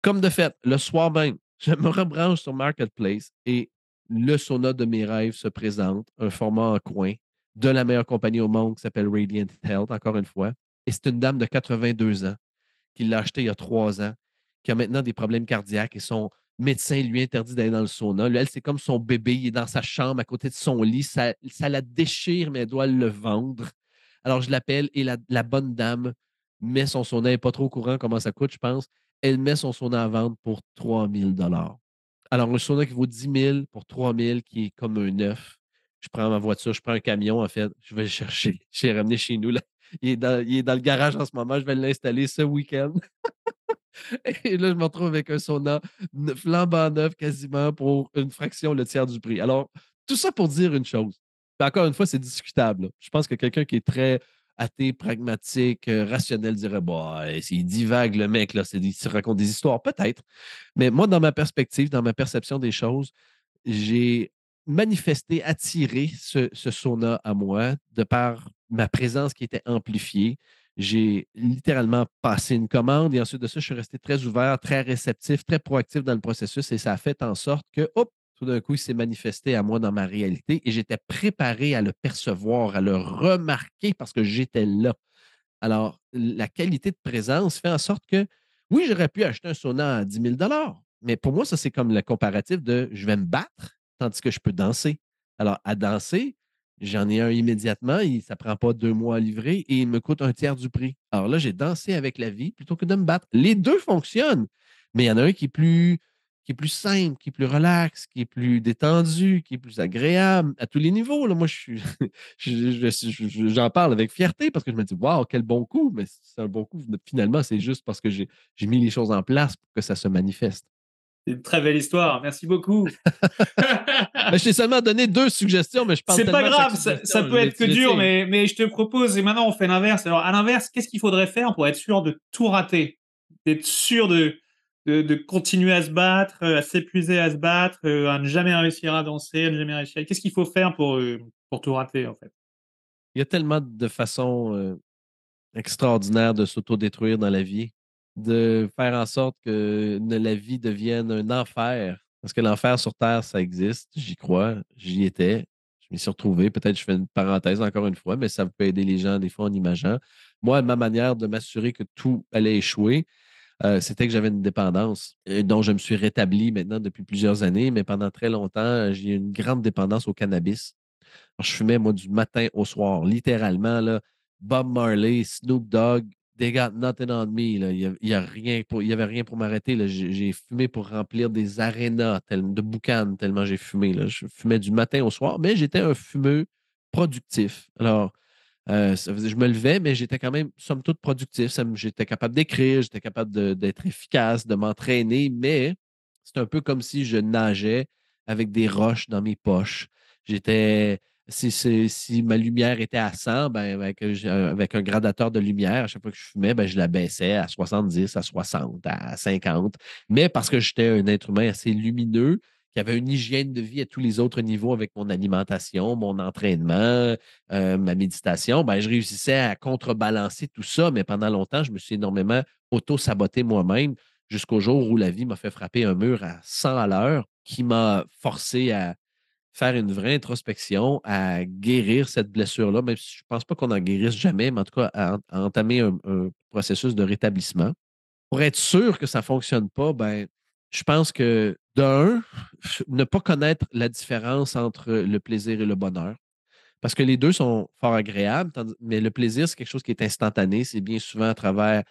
Comme de fait, le soir même, je me rebranche sur Marketplace et le sauna de mes rêves se présente, un format en coin de la meilleure compagnie au monde qui s'appelle Radiant Health, encore une fois. Et c'est une dame de 82 ans qui l'a acheté il y a trois ans, qui a maintenant des problèmes cardiaques et son médecin lui interdit d'aller dans le sauna. elle, c'est comme son bébé, il est dans sa chambre à côté de son lit. Ça, la déchire, mais elle doit le vendre. Alors, je l'appelle et la, bonne dame met son sauna. Elle n'est pas trop courant comment ça coûte, je pense. Elle met son sauna à vendre pour 3 000 Alors, un sauna qui vaut 10 000 pour 3 000 qui est comme un neuf. Je prends ma voiture, je prends un camion, en fait. Je vais le chercher. Je l'ai ramené chez nous. Là. Il, est dans, il est dans le garage en ce moment. Je vais l'installer ce week-end. Et là, je me retrouve avec un sauna flambant neuf quasiment pour une fraction, le tiers du prix. Alors, tout ça pour dire une chose. encore une fois, c'est discutable. Je pense que quelqu'un qui est très athée, pragmatique, euh, rationnel dirait bah, c'est divague le mec, là, il se raconte des histoires, peut-être. Mais moi, dans ma perspective, dans ma perception des choses, j'ai manifesté, attiré ce, ce sauna à moi de par ma présence qui était amplifiée, j'ai littéralement passé une commande et ensuite de ça, je suis resté très ouvert, très réceptif, très proactif dans le processus et ça a fait en sorte que, hop, tout d'un coup, il s'est manifesté à moi dans ma réalité et j'étais préparé à le percevoir, à le remarquer parce que j'étais là. Alors, la qualité de présence fait en sorte que, oui, j'aurais pu acheter un sauna à 10 000 mais pour moi, ça, c'est comme le comparatif de je vais me battre tandis que je peux danser. Alors, à danser, J'en ai un immédiatement, ça ne prend pas deux mois à livrer et il me coûte un tiers du prix. Alors là, j'ai dansé avec la vie plutôt que de me battre. Les deux fonctionnent, mais il y en a un qui est plus, qui est plus simple, qui est plus relax, qui est plus détendu, qui est plus agréable à tous les niveaux. Là, moi, je j'en parle avec fierté parce que je me dis, waouh, quel bon coup, mais c'est un bon coup. Finalement, c'est juste parce que j'ai mis les choses en place pour que ça se manifeste. C'est une très belle histoire. Merci beaucoup. je t'ai seulement donné deux suggestions, mais je pense C'est pas grave, ça, peut être que dur, mais, mais je te propose, et maintenant on fait l'inverse. Alors, à l'inverse, qu'est-ce qu'il faudrait faire pour être sûr de tout rater? D'être sûr de, de, continuer à se battre, à s'épuiser à se battre, à ne jamais réussir à danser, à ne jamais réussir. Qu'est-ce qu'il faut faire pour, euh, pour tout rater, en fait? Il y a tellement de façons euh, extraordinaires de s'autodétruire dans la vie de faire en sorte que la vie devienne un enfer. Parce que l'enfer sur Terre, ça existe, j'y crois, j'y étais, je m'y suis retrouvé. Peut-être je fais une parenthèse encore une fois, mais ça peut aider les gens des fois en imaginant. Moi, ma manière de m'assurer que tout allait échouer, euh, c'était que j'avais une dépendance euh, dont je me suis rétabli maintenant depuis plusieurs années, mais pendant très longtemps, j'ai eu une grande dépendance au cannabis. je fumais, moi, du matin au soir, littéralement, Bob Marley, Snoop Dogg, They got nothing on me. Il n'y avait rien pour m'arrêter. J'ai fumé pour remplir des arénas de boucan tellement j'ai fumé. Je fumais du matin au soir, mais j'étais un fumeux productif. Alors, euh, je me levais, mais j'étais quand même, somme toute, productif. J'étais capable d'écrire, j'étais capable d'être efficace, de m'entraîner, mais c'est un peu comme si je nageais avec des roches dans mes poches. J'étais si, ma lumière était à 100, ben, avec, un gradateur de lumière, à chaque fois que je fumais, ben, je la baissais à 70, à 60, à 50. Mais parce que j'étais un être humain assez lumineux, qui avait une hygiène de vie à tous les autres niveaux avec mon alimentation, mon entraînement, euh, ma méditation, ben, je réussissais à contrebalancer tout ça, mais pendant longtemps, je me suis énormément auto-saboté moi-même jusqu'au jour où la vie m'a fait frapper un mur à 100 à l'heure qui m'a forcé à faire une vraie introspection, à guérir cette blessure-là, même si je ne pense pas qu'on en guérisse jamais, mais en tout cas à, entamer un, processus de rétablissement. Pour être sûr que ça ne fonctionne pas, ben, je pense que d'un, ne pas connaître la différence entre le plaisir et le bonheur. Parce que les deux sont fort agréables, mais le plaisir, c'est quelque chose qui est instantané. C'est bien souvent à travers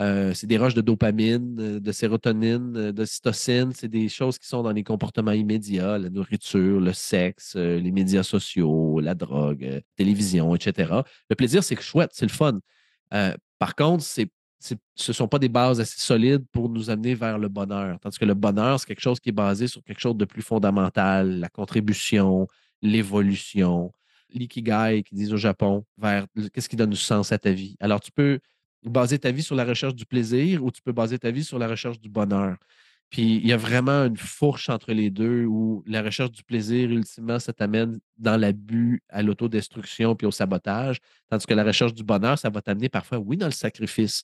euh, c'est des roches de dopamine, euh, de sérotonine, euh, de cytocine. C'est des choses qui sont dans les comportements immédiats, la nourriture, le sexe, les médias sociaux, la drogue, la télévision, etc. Le plaisir, c'est chouette, c'est le fun. par contre, ce ne sont pas des bases assez solides pour nous amener vers le bonheur. Tandis que le bonheur, c'est quelque chose qui est basé sur quelque chose de plus fondamental, la contribution, l'évolution, l'ikigai, qui disent au Japon, vers qu'est-ce qui donne du sens à ta vie. Alors, tu peux baser ta vie sur la recherche du plaisir ou tu peux baser ta vie sur la recherche du bonheur. Puis il y a vraiment une fourche entre les deux où la recherche du plaisir, ultimement, ça t'amène dans l'abus, à l'autodestruction puis au sabotage, tandis que la recherche du bonheur, ça va t'amener parfois, oui, dans le sacrifice,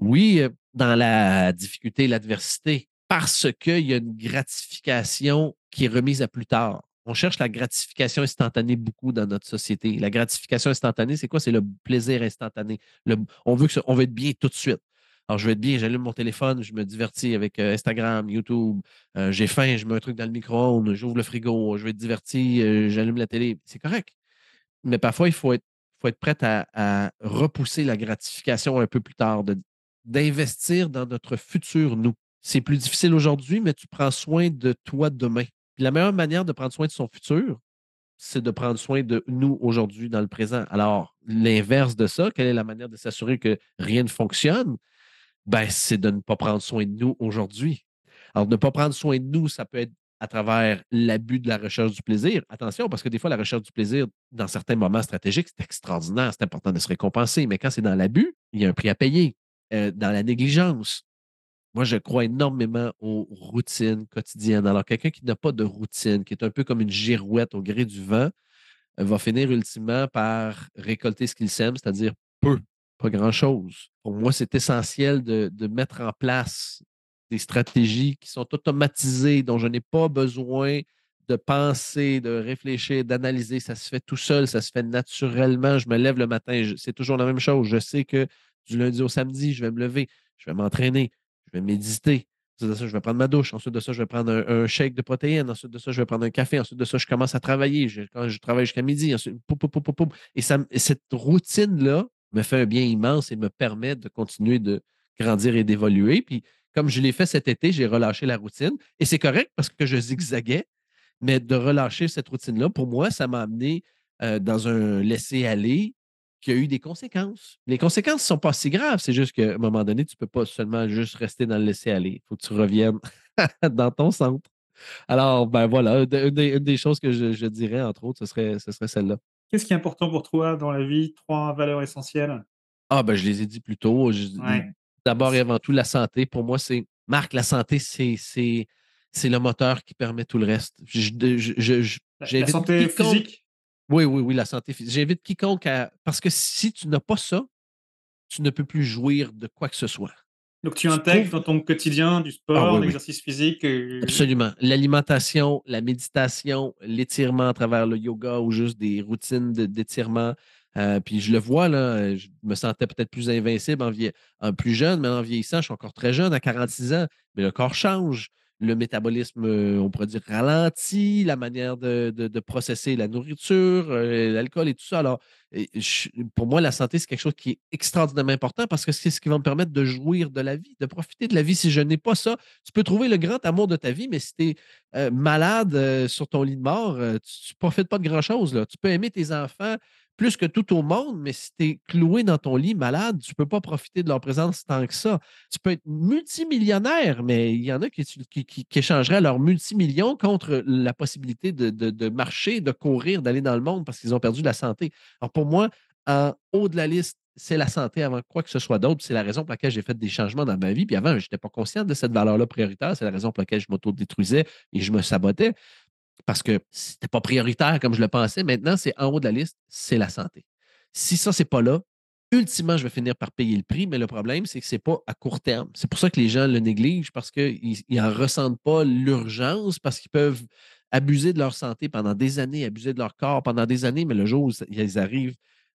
oui, euh, dans la difficulté, l'adversité, parce qu'il y a une gratification qui est remise à plus tard on cherche la gratification instantanée beaucoup dans notre société. La gratification instantanée, c'est quoi? C'est le plaisir instantané. on, veut que on veut être bien tout de suite. Alors, je veux être bien, j'allume mon téléphone, je me divertis avec euh, Instagram, YouTube, euh, j'ai faim, je mets un truc dans le micro-ondes, j'ouvre le frigo, je vais être diverti, euh, j'allume la télé. C'est correct. Mais parfois, il faut être, prêt à, à, repousser la gratification un peu plus tard, d'investir dans notre futur nous. C'est plus difficile aujourd'hui, mais tu prends soin de toi demain la meilleure manière de prendre soin de son futur, c'est de prendre soin de nous aujourd'hui dans le présent. Alors, l'inverse de ça, quelle est la manière de s'assurer que rien ne fonctionne? Ben, c'est de ne pas prendre soin de nous aujourd'hui. Alors, ne pas prendre soin de nous, ça peut être à travers l'abus de la recherche du plaisir. Attention, parce que des fois, la recherche du plaisir, dans certains moments stratégiques, c'est extraordinaire, c'est important de se récompenser. Mais quand c'est dans l'abus, il y a un prix à payer. Euh, dans la négligence, moi, je crois énormément aux routines quotidiennes. Alors, quelqu'un qui n'a pas de routine, qui est un peu comme une girouette au gré du vent, va finir ultimement par récolter ce qu'il sème, c'est-à-dire peu, pas grand-chose. Pour moi, c'est essentiel de, mettre en place des stratégies qui sont automatisées, dont je n'ai pas besoin de penser, de réfléchir, d'analyser. Ça se fait tout seul, ça se fait naturellement. Je me lève le matin, c'est toujours la même chose. Je sais que du lundi au samedi, je vais me lever, je vais m'entraîner, je vais méditer. Ensuite de ça, je vais prendre ma douche. Ensuite de ça, je vais prendre un, shake de protéines. Ensuite de ça, je vais prendre un café. Ensuite de ça, je commence à travailler. Je, quand je travaille jusqu'à midi. Ensuite, et, ça, cette routine-là me fait un bien immense et me permet de continuer de grandir et d'évoluer. Puis, comme je l'ai fait cet été, j'ai relâché la routine. Et c'est correct parce que je zigzaguais, mais de relâcher cette routine-là, pour moi, ça m'a amené dans un laisser-aller qui a eu des conséquences. Les conséquences ne sont pas si graves, c'est juste qu'à un moment donné, tu ne peux pas seulement juste rester dans le laisser-aller. Il faut que tu reviennes dans ton centre. Alors, ben voilà, une des, choses que je, dirais, entre autres, ce serait, ce serait celle-là. Qu'est-ce qui est important pour toi dans la vie? Trois valeurs essentielles? Ah, ben je les ai dit plus tôt. D'abord et avant tout, la santé. Pour moi, c'est. Marc, la santé, c'est le moteur qui permet tout le reste. Je, la, santé physique? Oui, oui, oui, la santé physique. J'invite quiconque à. Parce que si tu n'as pas ça, tu ne peux plus jouir de quoi que ce soit. Donc, tu intègres dans ton quotidien du ah sport, l'exercice physique. Absolument. L'alimentation, la méditation, l'étirement à travers le yoga ou juste des routines d'étirement. Euh, puis je le vois, là, je me sentais peut-être plus invincible en, en, plus jeune, mais en vieillissant, je suis encore très jeune, à 46 ans, mais le corps change le métabolisme, euh, on pourrait dire, ralentit, la manière de, processer la nourriture, euh, l'alcool et tout ça. Alors, pour moi, la santé, c'est quelque chose qui est extraordinairement important parce que c'est ce qui va me permettre de jouir de la vie, de profiter de la vie. Si je n'ai pas ça, tu peux trouver le grand amour de ta vie, mais si tu es euh, malade sur ton lit de mort, tu ne profites pas de grand-chose. Tu peux aimer tes enfants, plus que tout au monde, mais si tu es cloué dans ton lit malade, tu ne peux pas profiter de leur présence tant que ça. Tu peux être multimillionnaire, mais il y en a qui, qui, échangeraient leur multimillion contre la possibilité de, marcher, de courir, d'aller dans le monde parce qu'ils ont perdu la santé. Alors pour moi, en haut de la liste, c'est la santé avant quoi que ce soit d'autre. C'est la raison pour laquelle j'ai fait des changements dans ma vie. Puis avant, je n'étais pas conscient de cette valeur-là prioritaire. C'est la raison pour laquelle je m'auto-détruisais et je me sabotais parce que c'était pas prioritaire comme je le pensais. Maintenant, c'est en haut de la liste, c'est la santé. Si ça, c'est pas là, ultimement, je vais finir par payer le prix, mais le problème, c'est que ce n'est pas à court terme. C'est pour ça que les gens le négligent parce qu'ils n'en ressentent pas l'urgence, parce qu'ils peuvent abuser de leur santé pendant des années, abuser de leur corps pendant des années, mais le jour où ils arrivent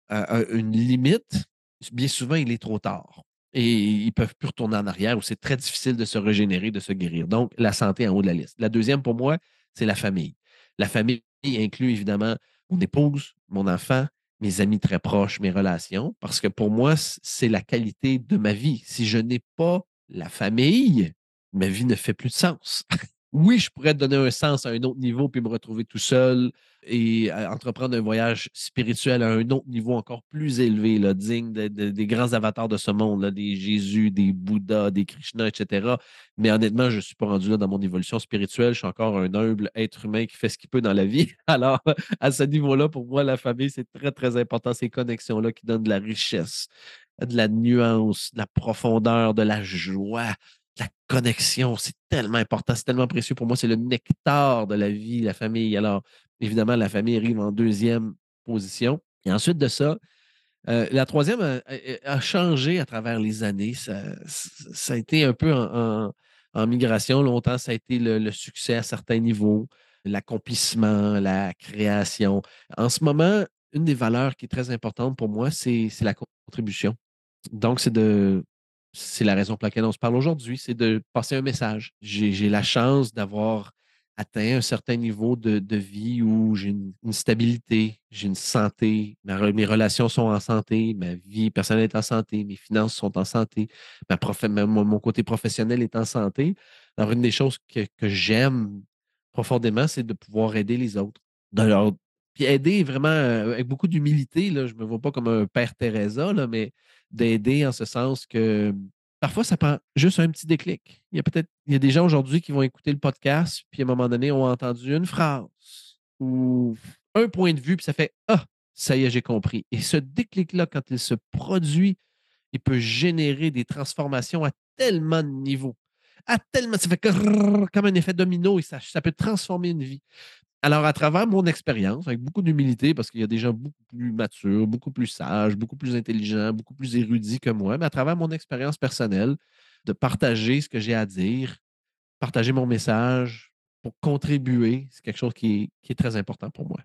à une limite, bien souvent, il est trop tard. Et ils ne peuvent plus retourner en arrière ou c'est très difficile de se régénérer, de se guérir. Donc, la santé en haut de la liste. La deuxième, pour moi, c'est la famille. La famille inclut évidemment mon épouse, mon enfant, mes amis très proches, mes relations, parce que pour moi, c'est la qualité de ma vie. Si je n'ai pas la famille, ma vie ne fait plus de sens. oui, je pourrais donner un sens à un autre niveau puis me retrouver tout seul et euh, entreprendre un voyage spirituel à un autre niveau encore plus élevé, là, digne des grands avatars de ce monde, là, des Jésus, des Bouddhas, des Krishna, etc. Mais honnêtement, je ne suis pas rendu là dans mon évolution spirituelle. Je suis encore un humble être humain qui fait ce qu'il peut dans la vie. Alors, à ce niveau-là, pour moi, la famille, c'est très, très important. Ces connexions-là qui donnent de la richesse, de la nuance, de la profondeur, de la joie, la connexion, c'est tellement important, c'est tellement précieux pour moi. C'est le nectar de la vie, la famille. Alors, évidemment, la famille arrive en deuxième position. Et ensuite de ça, euh, la troisième a, changé à travers les années. Ça, a été un peu en, migration. Longtemps, ça a été le, succès à certains niveaux, l'accomplissement, la création. En ce moment, une des valeurs qui est très importante pour moi, c'est la contribution. Donc, c'est de c'est la raison pour laquelle on se parle aujourd'hui, c'est de passer un message. J'ai la chance d'avoir atteint un certain niveau de, vie où j'ai une, stabilité, j'ai une santé, mes relations sont en santé, ma vie personnelle est en santé, mes finances sont en santé, mon, côté professionnel est en santé. Alors, une des choses que, j'aime profondément, c'est de pouvoir aider les autres. Puis aider vraiment avec beaucoup d'humilité, je ne me vois pas comme un père Teresa, là, mais d'aider en ce sens que parfois, ça prend juste un petit déclic. Il y a peut-être il y a des gens aujourd'hui qui vont écouter le podcast, puis à un moment donné, ont entendu une phrase ou un point de vue, puis ça fait Ah, ça y est, j'ai compris. Et ce déclic-là, quand il se produit, il peut générer des transformations à tellement de niveaux. À tellement, ça fait comme un effet domino et ça peut transformer une vie. Alors, à travers mon expérience, avec beaucoup d'humilité, parce qu'il y a des gens beaucoup plus matures, beaucoup plus sages, beaucoup plus intelligents, beaucoup plus érudits que moi, mais à travers mon expérience personnelle, de partager ce que j'ai à dire, partager mon message pour contribuer, c'est quelque chose qui est, très important pour moi.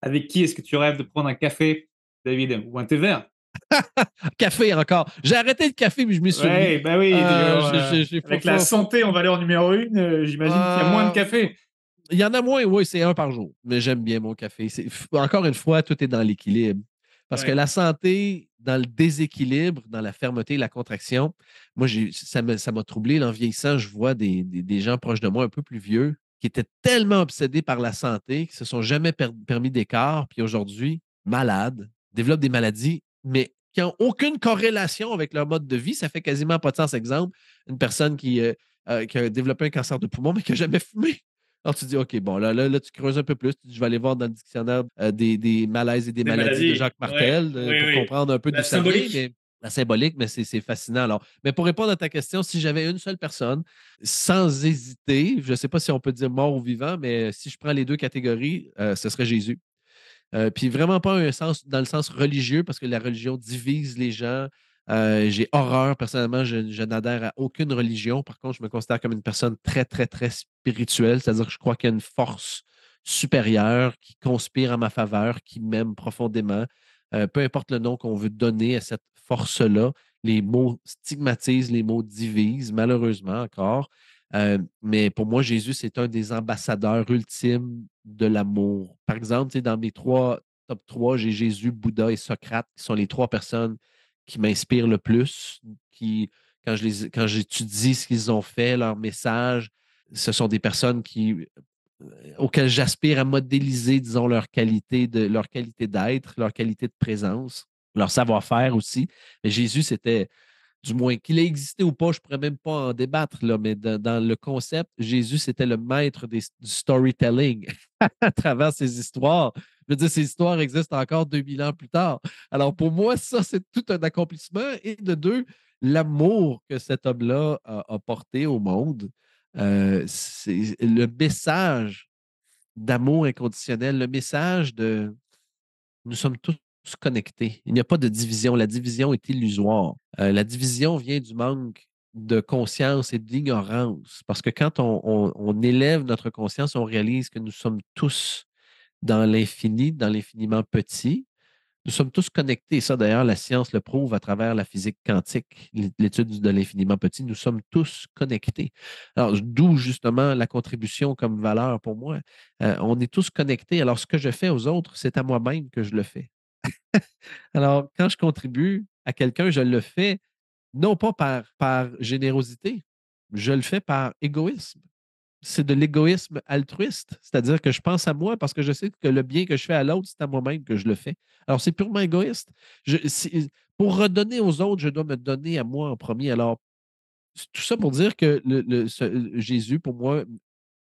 Avec qui est-ce que tu rêves de prendre un café, David, ou un thé vert? café encore. J'ai arrêté le café, mais je me suis bah oui. Euh, avec la santé en valeur numéro une, euh, j'imagine qu'il y a moins de café. Il y en a moins, oui, c'est un par jour. Mais j'aime bien mon café. Encore une fois, tout est dans l'équilibre. Parce que la santé, dans le déséquilibre, dans la fermeté, la contraction, moi, ça m'a troublé. En vieillissant, je vois des, gens proches de moi un peu plus vieux qui étaient tellement obsédés par la santé, qui ne se sont jamais permis d'écart, puis aujourd'hui, malades, développent des maladies, mais qui n'ont aucune corrélation avec leur mode de vie. Ça fait quasiment pas de sens. Exemple, une personne qui, euh, euh, qui a développé un cancer de poumon, mais qui n'a jamais fumé. Alors, tu dis, OK, bon, là, là, tu creuses un peu plus. Je vais aller voir dans le dictionnaire euh, des, des, malaises et des, maladies, de Jacques Martel euh, pour comprendre un peu la symbolique. la symbolique, mais c'est fascinant. Alors, mais pour répondre à ta question, si j'avais une seule personne, sans hésiter, je ne sais pas si on peut dire mort ou vivant, mais si je prends les deux catégories, euh, ce serait Jésus. puis vraiment pas un sens, dans le sens religieux, parce que la religion divise les gens, euh, j'ai horreur, personnellement, je, n'adhère à aucune religion. Par contre, je me considère comme une personne très, très, très spirituelle. C'est-à-dire que je crois qu'il y a une force supérieure qui conspire en ma faveur, qui m'aime profondément. Euh, peu importe le nom qu'on veut donner à cette force-là, les mots stigmatisent, les mots divisent, malheureusement encore. Euh, mais pour moi, Jésus, c'est un des ambassadeurs ultimes de l'amour. Par exemple, dans mes trois top 3, j'ai Jésus, Bouddha et Socrate, qui sont les trois personnes qui m'inspirent le plus, qui, quand, je les, quand j'étudie ce qu'ils ont fait, leur message, ce sont des personnes euh, auxquelles j'aspire à modéliser, disons, leur qualité, de, leur qualité d'être, leur qualité de présence, leur savoir-faire aussi. Mais Jésus, c'était, du moins qu'il ait existé ou pas, je ne pourrais même pas en débattre, là, mais dans le concept, Jésus, c'était le maître du storytelling à travers ses histoires Je veux dire, ces histoires existent encore 2000 ans plus tard. Alors, pour moi, ça, c'est tout un accomplissement. Et de deux, l'amour que cet homme-là a, porté au monde, euh, c'est le message d'amour inconditionnel, le message de nous sommes tous connectés. Il n'y a pas de division. La division est illusoire. Euh, la division vient du manque de conscience et d'ignorance. Parce que quand on, élève notre conscience, on réalise que nous sommes tous dans l'infini, dans l'infiniment petit. Nous sommes tous connectés. Ça, d'ailleurs, la science le prouve à travers la physique quantique, l'étude de l'infiniment petit. Nous sommes tous connectés. Alors, d'où justement la contribution comme valeur pour moi. Euh, on est tous connectés. Alors, ce que je fais aux autres, c'est à moi-même que je le fais. Alors, quand je contribue à quelqu'un, je le fais non pas par, par générosité, je le fais par égoïsme. C'est de l'égoïsme altruiste, c'est-à-dire que je pense à moi parce que je sais que le bien que je fais à l'autre, c'est à moi-même que je le fais. Alors, c'est purement égoïste. pour redonner aux autres, je dois me donner à moi en premier. Alors, tout ça pour dire que Jésus, pour moi,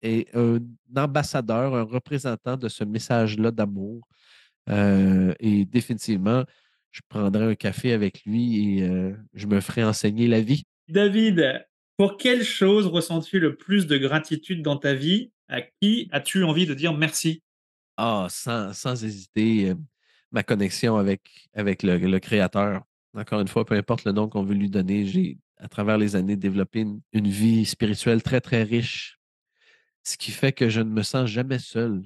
est un ambassadeur, un représentant de ce message-là d'amour. Euh, et définitivement, je prendrai un café avec lui et euh, je me ferai enseigner la vie. David, pour quelle chose ressens-tu le plus de gratitude dans ta vie? À qui as-tu envie de dire merci? Ah, sans, hésiter, euh, ma connexion avec, avec le, Créateur. Encore une fois, peu importe le nom qu'on veut lui donner, j'ai, à travers les années, développé une vie spirituelle très, très riche. Ce qui fait que je ne me sens jamais seul.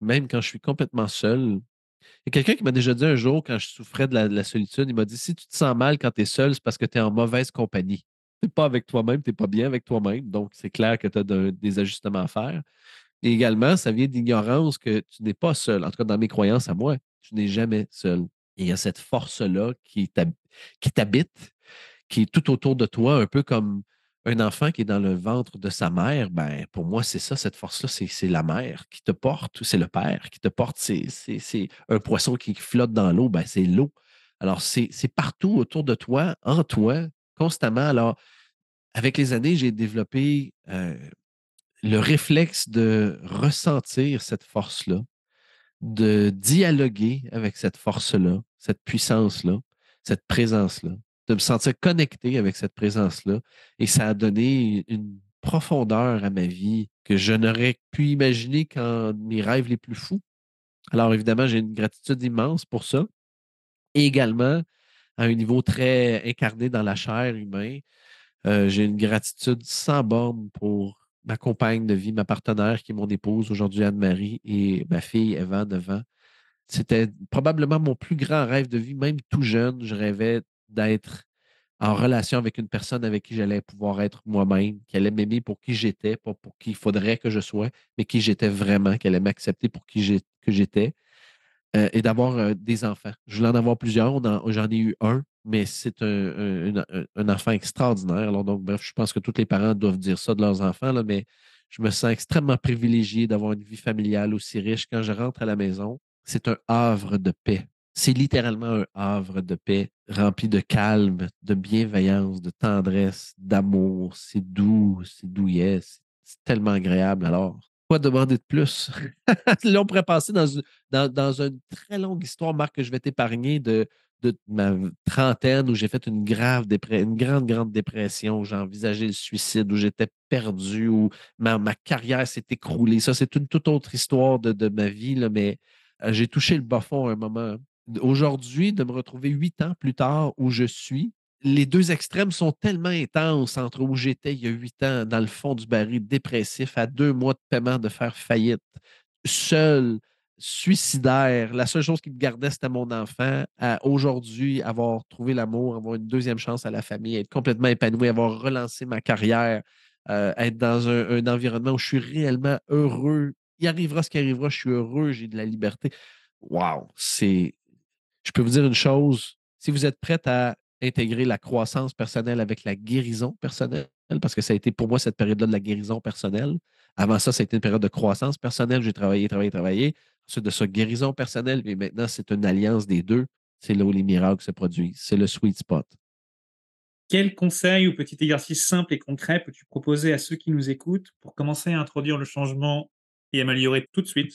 Même quand je suis complètement seul, il y a quelqu'un qui m'a déjà dit un jour, quand je souffrais de la, solitude, il m'a dit si tu te sens mal quand tu es seul, c'est parce que tu es en mauvaise compagnie. N'es pas avec toi-même, tu n'es pas bien avec toi-même. Donc, c'est clair que tu as des ajustements à faire. Et également, ça vient d'ignorance que tu n'es pas seul. En tout cas, dans mes croyances à moi, tu n'es jamais seul. Il y a cette force-là qui t'habite, qui est tout autour de toi, un peu comme un enfant qui est dans le ventre de sa mère, ben, pour moi, c'est ça, cette force-là, c'est la mère qui te porte, c'est le père qui te porte, c'est un poisson qui flotte dans l'eau, ben, c'est l'eau. Alors, c'est partout autour de toi, en toi, constamment. Alors, avec les années, j'ai développé euh, le réflexe de ressentir cette force-là, de dialoguer avec cette force-là, cette puissance-là, cette présence-là de me sentir connecté avec cette présence-là. Et ça a donné une profondeur à ma vie que je n'aurais pu imaginer qu'en mes rêves les plus fous. Alors évidemment, j'ai une gratitude immense pour ça. Également, à un niveau très incarné dans la chair humaine, euh, j'ai une gratitude sans borne pour ma compagne de vie, ma partenaire qui est mon épouse aujourd'hui, Anne-Marie, et ma fille, Eva, 9 ans. C'était probablement mon plus grand rêve de vie, même tout jeune. Je rêvais d'être en relation avec une personne avec qui j'allais pouvoir être moi-même, qu'elle allait m'aimer pour qui j'étais, pas pour qui il faudrait que je sois, mais qui j'étais vraiment, qu'elle allait m'accepter pour qui j'étais, euh, et d'avoir euh, des enfants. Je voulais en avoir plusieurs, j'en ai eu un, mais c'est un, enfant extraordinaire. Alors, donc, bref, je pense que tous les parents doivent dire ça de leurs enfants, là, mais je me sens extrêmement privilégié d'avoir une vie familiale aussi riche. Quand je rentre à la maison, c'est un havre de paix c'est littéralement un havre de paix rempli de calme, de bienveillance, de tendresse, d'amour. C'est doux, c'est douillet, c'est tellement agréable. Alors, quoi demander de plus? Là, on pourrait passer dans, une très longue histoire, Marc, que je vais t'épargner de, ma trentaine où j'ai fait une grave une grande, grande dépression, où j'ai envisagé le suicide, où j'étais perdu, où ma, carrière s'est écroulée. Ça, c'est une toute autre histoire de, de ma vie, là, mais euh, j'ai touché le bas fond à un moment aujourd'hui, de me retrouver huit ans plus tard où je suis, les deux extrêmes sont tellement intenses entre où j'étais il y a huit ans, dans le fond du baril, dépressif, à deux mois de paiement de faire faillite, seul, suicidaire. La seule chose qui me gardait, c'était mon enfant. Aujourd'hui, avoir trouvé l'amour, avoir une deuxième chance à la famille, être complètement épanoui, avoir relancé ma carrière, euh, être dans un, un, environnement où je suis réellement heureux. Il arrivera ce qui arrivera, je suis heureux, j'ai de la liberté. Wow, c'est je peux vous dire une chose, si vous êtes prête à intégrer la croissance personnelle avec la guérison personnelle, parce que ça a été pour moi cette période-là de la guérison personnelle. Avant ça, ça a été une période de croissance personnelle. J'ai travaillé, travaillé, travaillé. Ensuite de ça, guérison personnelle. Et maintenant, c'est une alliance des deux. C'est là où les miracles se produisent. C'est le sweet spot. Quel conseil ou petit exercice simple et concret peux-tu proposer à ceux qui nous écoutent pour commencer à introduire le changement et améliorer tout de suite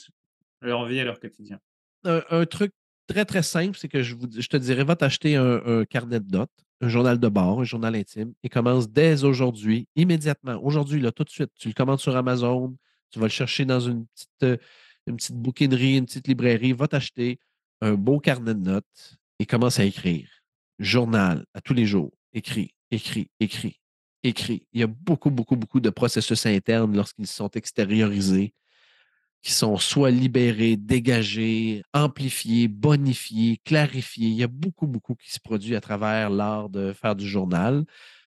leur vie et leur quotidien? un, truc très, très simple, c'est que je, vous, je te dirais, va t'acheter un, carnet de notes, un journal de bord, un journal intime, et commence dès aujourd'hui, immédiatement, aujourd'hui, là, tout de suite. Tu le commandes sur Amazon, tu vas le chercher dans une petite, euh, une petite bouquinerie, une petite librairie, va t'acheter un beau carnet de notes et commence à écrire. Journal à tous les jours. Écris, écris, écris, écris. Il y a beaucoup, beaucoup, beaucoup de processus internes lorsqu'ils sont extériorisés qui sont soit libérés, dégagés, amplifiés, bonifiés, clarifiés. Il y a beaucoup, beaucoup qui se produit à travers l'art de faire du journal.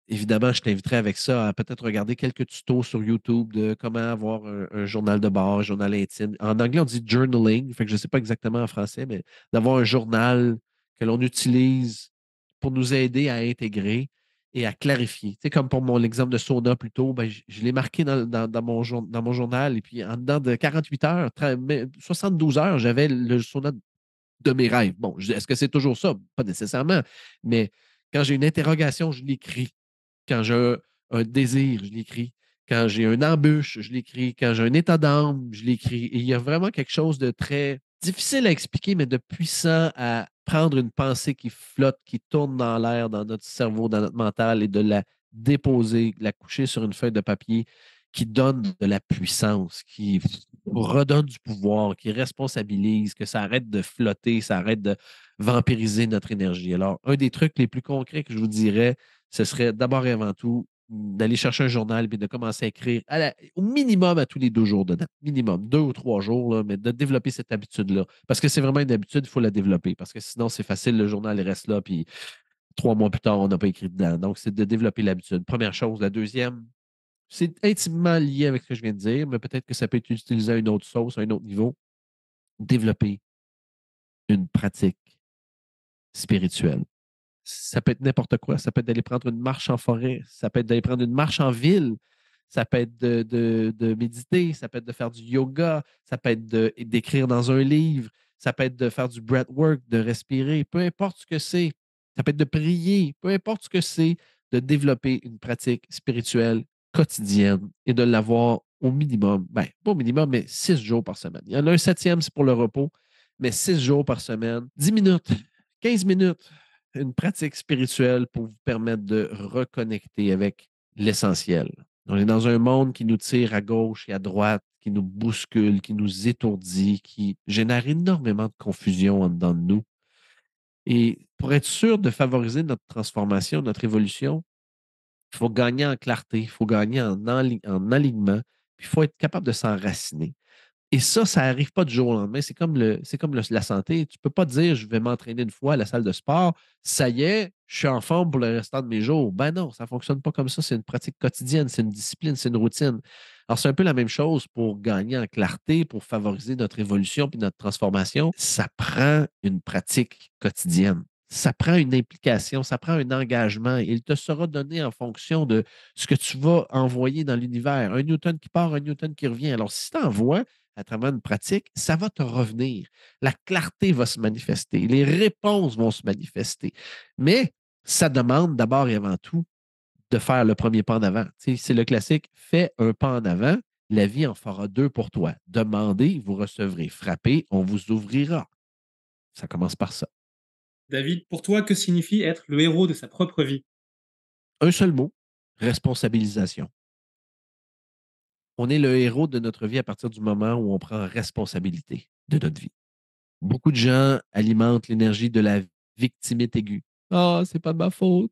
Évidemment, je t'inviterai avec ça à peut-être regarder quelques tutos sur YouTube de comment avoir un, journal de bord, un journal intime. En anglais, on dit journaling, fait je ne sais pas exactement en français, mais d'avoir un journal que l'on utilise pour nous aider à intégrer et à clarifier. Tu sais, comme pour mon exemple de sauna plus tôt, ben, je, l'ai marqué dans, mon, dans mon journal et puis en dedans de 48 heures, 72 heures, j'avais le sauna de mes rêves. Bon, est-ce que c'est toujours ça? Pas nécessairement, mais quand j'ai une interrogation, je l'écris. Quand j'ai un, désir, je l'écris. Quand j'ai une embûche, je l'écris. Quand j'ai un état d'âme, je l'écris. Et il y a vraiment quelque chose de très difficile à expliquer, mais de puissant à prendre une pensée qui flotte, qui tourne dans l'air, dans notre cerveau, dans notre mental, et de la déposer, la coucher sur une feuille de papier qui donne de la puissance, qui redonne du pouvoir, qui responsabilise, que ça arrête de flotter, ça arrête de vampiriser notre énergie. Alors, un des trucs les plus concrets que je vous dirais, ce serait d'abord et avant tout d'aller chercher un journal et de commencer à écrire au minimum à tous les deux jours dedans. Minimum, deux ou trois jours, mais de développer cette habitude-là. Parce que c'est vraiment une habitude, il faut la développer. Parce que sinon, c'est facile, le journal reste là, puis trois mois plus tard, on n'a pas écrit dedans. Donc, c'est de développer l'habitude. Première chose. La deuxième, c'est intimement lié avec ce que je viens de dire, mais peut-être que ça peut être utilisé à une autre sauce, à un autre niveau. Développer une pratique spirituelle ça peut être n'importe quoi. Ça peut être d'aller prendre une marche en forêt, ça peut être d'aller prendre une marche en ville, ça peut être de, méditer, ça peut être de faire du yoga, ça peut être d'écrire dans un livre, ça peut être de faire du breathwork, de respirer, peu importe ce que c'est. Ça peut être de prier, peu importe ce que c'est, de développer une pratique spirituelle quotidienne et de l'avoir au minimum, ben, pas au minimum, mais six jours par semaine. Il y en a un septième, c'est pour le repos, mais six jours par semaine, dix minutes, quinze minutes, une pratique spirituelle pour vous permettre de reconnecter avec l'essentiel. On est dans un monde qui nous tire à gauche et à droite, qui nous bouscule, qui nous étourdit, qui génère énormément de confusion en dedans de nous. Et pour être sûr de favoriser notre transformation, notre évolution, il faut gagner en clarté, il faut gagner en, en alignement, puis il faut être capable de s'enraciner. Et ça, ça n'arrive pas du jour au lendemain. C'est comme, le, comme la santé. Tu ne peux pas dire je vais m'entraîner une fois à la salle de sport, ça y est, je suis en forme pour le restant de mes jours. Ben non, ça ne fonctionne pas comme ça. C'est une pratique quotidienne, c'est une discipline, c'est une routine. Alors, c'est un peu la même chose pour gagner en clarté, pour favoriser notre évolution puis notre transformation. Ça prend une pratique quotidienne ça prend une implication, ça prend un engagement. Il te sera donné en fonction de ce que tu vas envoyer dans l'univers. Un Newton qui part, un Newton qui revient. Alors, si tu envoies à travers une pratique, ça va te revenir. La clarté va se manifester, les réponses vont se manifester. Mais ça demande d'abord et avant tout de faire le premier pas en avant. c'est le classique, fais un pas en avant, la vie en fera deux pour toi. Demandez, vous recevrez. Frappez, on vous ouvrira. Ça commence par ça. David, pour toi, que signifie être le héros de sa propre vie? Un seul mot, responsabilisation on est le héros de notre vie à partir du moment où on prend responsabilité de notre vie. Beaucoup de gens alimentent l'énergie de la victimite aiguë. Ah, c'est pas de ma faute.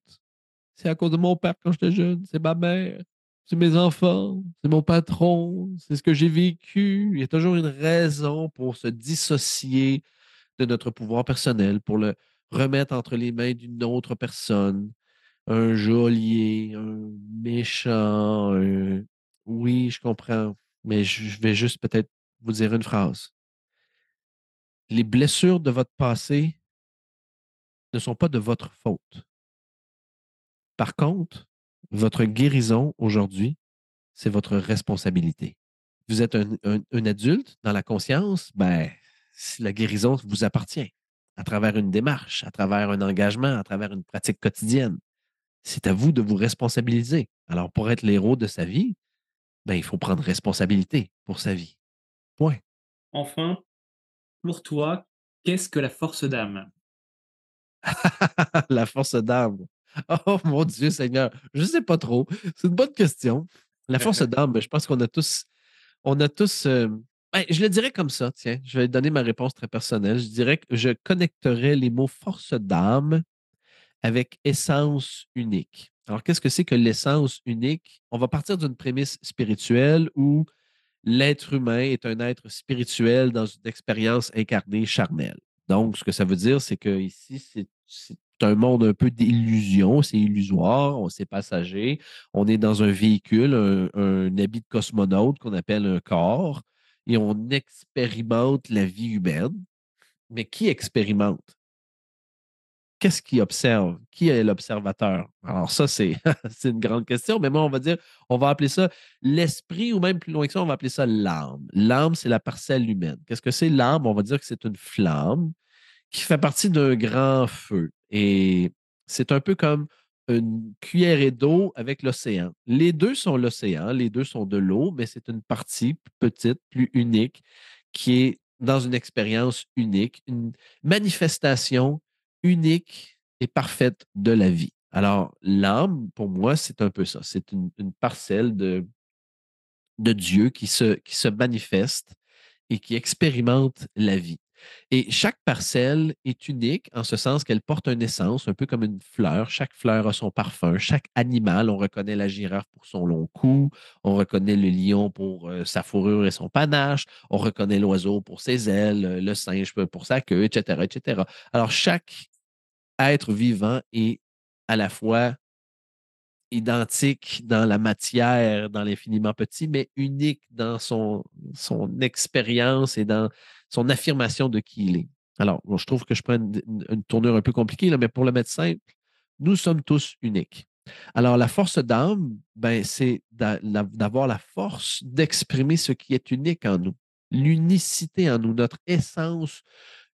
C'est à cause de mon père quand j'étais jeune. C'est ma mère. C'est mes enfants. C'est mon patron. C'est ce que j'ai vécu. Il y a toujours une raison pour se dissocier de notre pouvoir personnel, pour le remettre entre les mains d'une autre personne. Un geôlier, un méchant, un, oui, je comprends, mais je vais juste peut-être vous dire une phrase. Les blessures de votre passé ne sont pas de votre faute. Par contre, votre guérison aujourd'hui, c'est votre responsabilité. Vous êtes un, adulte dans la conscience, ben, la guérison vous appartient à travers une démarche, à travers un engagement, à travers une pratique quotidienne. C'est à vous de vous responsabiliser. Alors, pour être l'héros de sa vie, ben, il faut prendre responsabilité pour sa vie. Point. Enfin, pour toi, Qu'est-ce que la force d'âme? La force d'âme. Oh mon Dieu Seigneur, je ne sais pas trop. C'est une bonne question. La force d'âme, je pense qu'on a tous, on a tous. Euh, ben, je le dirais comme ça, tiens. Je vais donner ma réponse très personnelle. Je dirais que je connecterais les mots force d'âme avec essence unique. Alors, qu'est-ce que c'est que l'essence unique? On va partir d'une prémisse spirituelle où l'être humain est un être spirituel dans une expérience incarnée charnelle. Donc, ce que ça veut dire, c'est que ici, c'est un monde un peu d'illusion, c'est illusoire, c'est passager. On est dans un véhicule, un, habit de cosmonaute qu'on appelle un corps, et on expérimente la vie humaine. Mais qui expérimente? Qu'est-ce qui observe? Qui est l'observateur? Alors, ça, c'est une grande question, mais moi, on va dire, on va appeler ça l'esprit, ou même plus loin que ça, on va appeler ça l'âme. L'âme, c'est la parcelle humaine. Qu'est-ce que c'est l'âme? On va dire que c'est une flamme qui fait partie d'un grand feu. Et c'est un peu comme une cuillerée d'eau avec l'océan. Les deux sont l'océan, les deux sont de l'eau, mais c'est une partie plus petite, plus unique, qui est dans une expérience unique, une manifestation unique et parfaite de la vie. Alors, l'âme, pour moi, c'est un peu ça. C'est une, parcelle de, de Dieu qui se, qui se manifeste et qui expérimente la vie. Et chaque parcelle est unique en ce sens qu'elle porte une essence, un peu comme une fleur. Chaque fleur a son parfum. Chaque animal, on reconnaît la girafe pour son long cou, on reconnaît le lion pour euh, sa fourrure et son panache, on reconnaît l'oiseau pour ses ailes, le singe pour sa queue, etc., etc. Alors, chaque être vivant est à la fois identique dans la matière, dans l'infiniment petit, mais unique dans son, son expérience et dans son affirmation de qui il est. Alors, je trouve que je prends une, tournure un peu compliquée, là, mais pour le mettre simple, nous sommes tous uniques. Alors, la force d'âme, ben, c'est d'avoir la force d'exprimer ce qui est unique en nous, l'unicité en nous, notre essence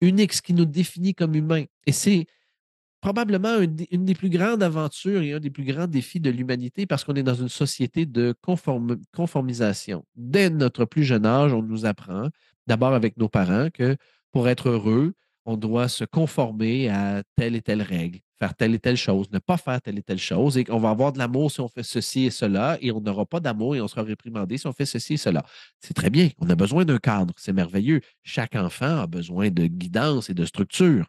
unique, ce qui nous définit comme humains. Et c'est probablement une, des plus grandes aventures et un des plus grands défis de l'humanité parce qu'on est dans une société de conformisation. Dès notre plus jeune âge, on nous apprend, d'abord avec nos parents, que pour être heureux, on doit se conformer à telle et telle règle, faire telle et telle chose, ne pas faire telle et telle chose, et qu'on va avoir de l'amour si on fait ceci et cela, et on n'aura pas d'amour et on sera réprimandé si on fait ceci et cela. C'est très bien, on a besoin d'un cadre, c'est merveilleux. Chaque enfant a besoin de guidance et de structure.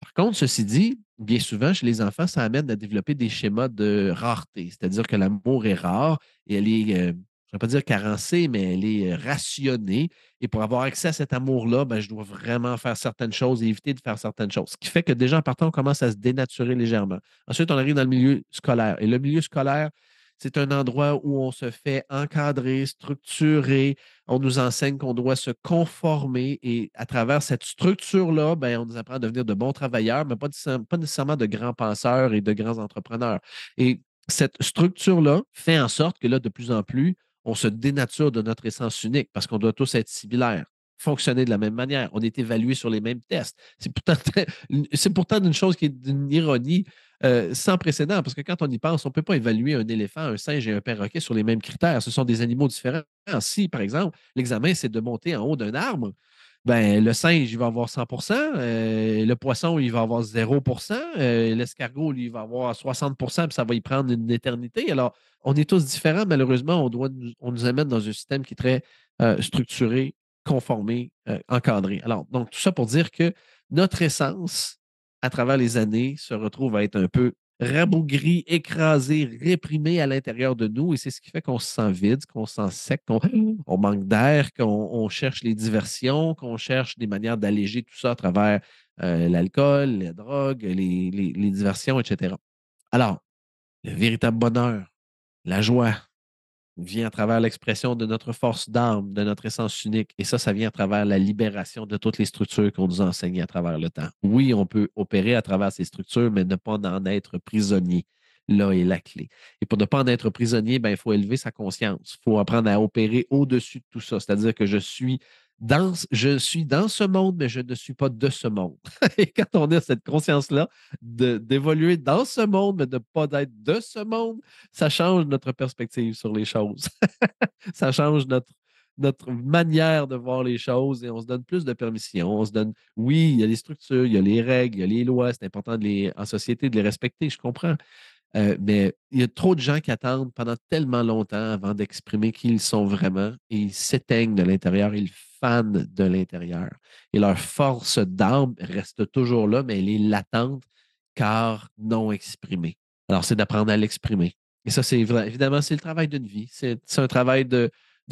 Par contre, ceci dit, bien souvent, chez les enfants, ça amène à développer des schémas de rareté, c'est-à-dire que l'amour est rare et elle est, euh, je ne vais pas dire carencée, mais elle est euh, rationnée. Et pour avoir accès à cet amour-là, ben, je dois vraiment faire certaines choses et éviter de faire certaines choses. Ce qui fait que déjà, en partant, on commence à se dénaturer légèrement. Ensuite, on arrive dans le milieu scolaire. Et le milieu scolaire, c'est un endroit où on se fait encadrer, structurer. On nous enseigne qu'on doit se conformer et à travers cette structure-là, ben, on nous apprend à devenir de bons travailleurs, mais pas, pas nécessairement de grands penseurs et de grands entrepreneurs. Et cette structure-là fait en sorte que là, de plus en plus, on se dénature de notre essence unique parce qu'on doit tous être similaires fonctionner de la même manière. On est évalué sur les mêmes tests. C'est pourtant, pourtant une chose qui est d'une ironie euh, sans précédent, parce que quand on y pense, on ne peut pas évaluer un éléphant, un singe et un perroquet sur les mêmes critères. Ce sont des animaux différents. Si, par exemple, l'examen, c'est de monter en haut d'un arbre, ben, le singe, il va avoir 100% euh, le poisson, il va avoir 0% euh, l'escargot, lui, il va avoir 60% puis ça va y prendre une éternité. Alors, on est tous différents. Malheureusement, on, doit, on nous amène dans un système qui est très structuré, conformé, encadré. Alors, donc, tout ça pour dire que notre essence, à travers les années, se retrouve à être un peu rabougri, écrasé, réprimé à l'intérieur de nous. Et c'est ce qui fait qu'on se sent vide, qu'on se sent sec, qu'on mmh. manque d'air, qu'on cherche les diversions, qu'on cherche des manières d'alléger tout ça à travers euh, l'alcool, les drogues, les, les diversions, etc. Alors, le véritable bonheur, la joie, vient à travers l'expression de notre force d'âme, de notre essence unique. Et ça, ça vient à travers la libération de toutes les structures qu'on nous enseigne à travers le temps. Oui, on peut opérer à travers ces structures, mais ne pas en être prisonnier. Là est la clé. Et pour ne pas en être prisonnier, ben, il faut élever sa conscience. Il faut apprendre à opérer au-dessus de tout ça. C'est-à-dire que je suis je suis dans ce monde, mais je ne suis pas de ce monde. Et quand on a cette conscience-là d'évoluer dans ce monde, mais de ne pas être de ce monde, ça change notre perspective sur les choses. ça change notre, manière de voir les choses et on se donne plus de permission. On se donne, oui, il y a les structures, il y a les règles, il y a les lois, c'est important en société de les respecter, je comprends. Euh, mais il y a trop de gens qui attendent pendant tellement longtemps avant d'exprimer qui ils sont vraiment et ils s'éteignent de l'intérieur, ils fanent de l'intérieur. Et leur force d'arme reste toujours là, mais elle est latente car non exprimée. Alors, c'est d'apprendre à l'exprimer. Et ça, c'est évidemment, c'est le travail d'une vie. C'est un travail de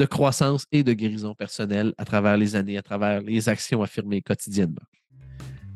croissance et de guérison personnelle à travers les années, à travers les actions affirmées quotidiennement.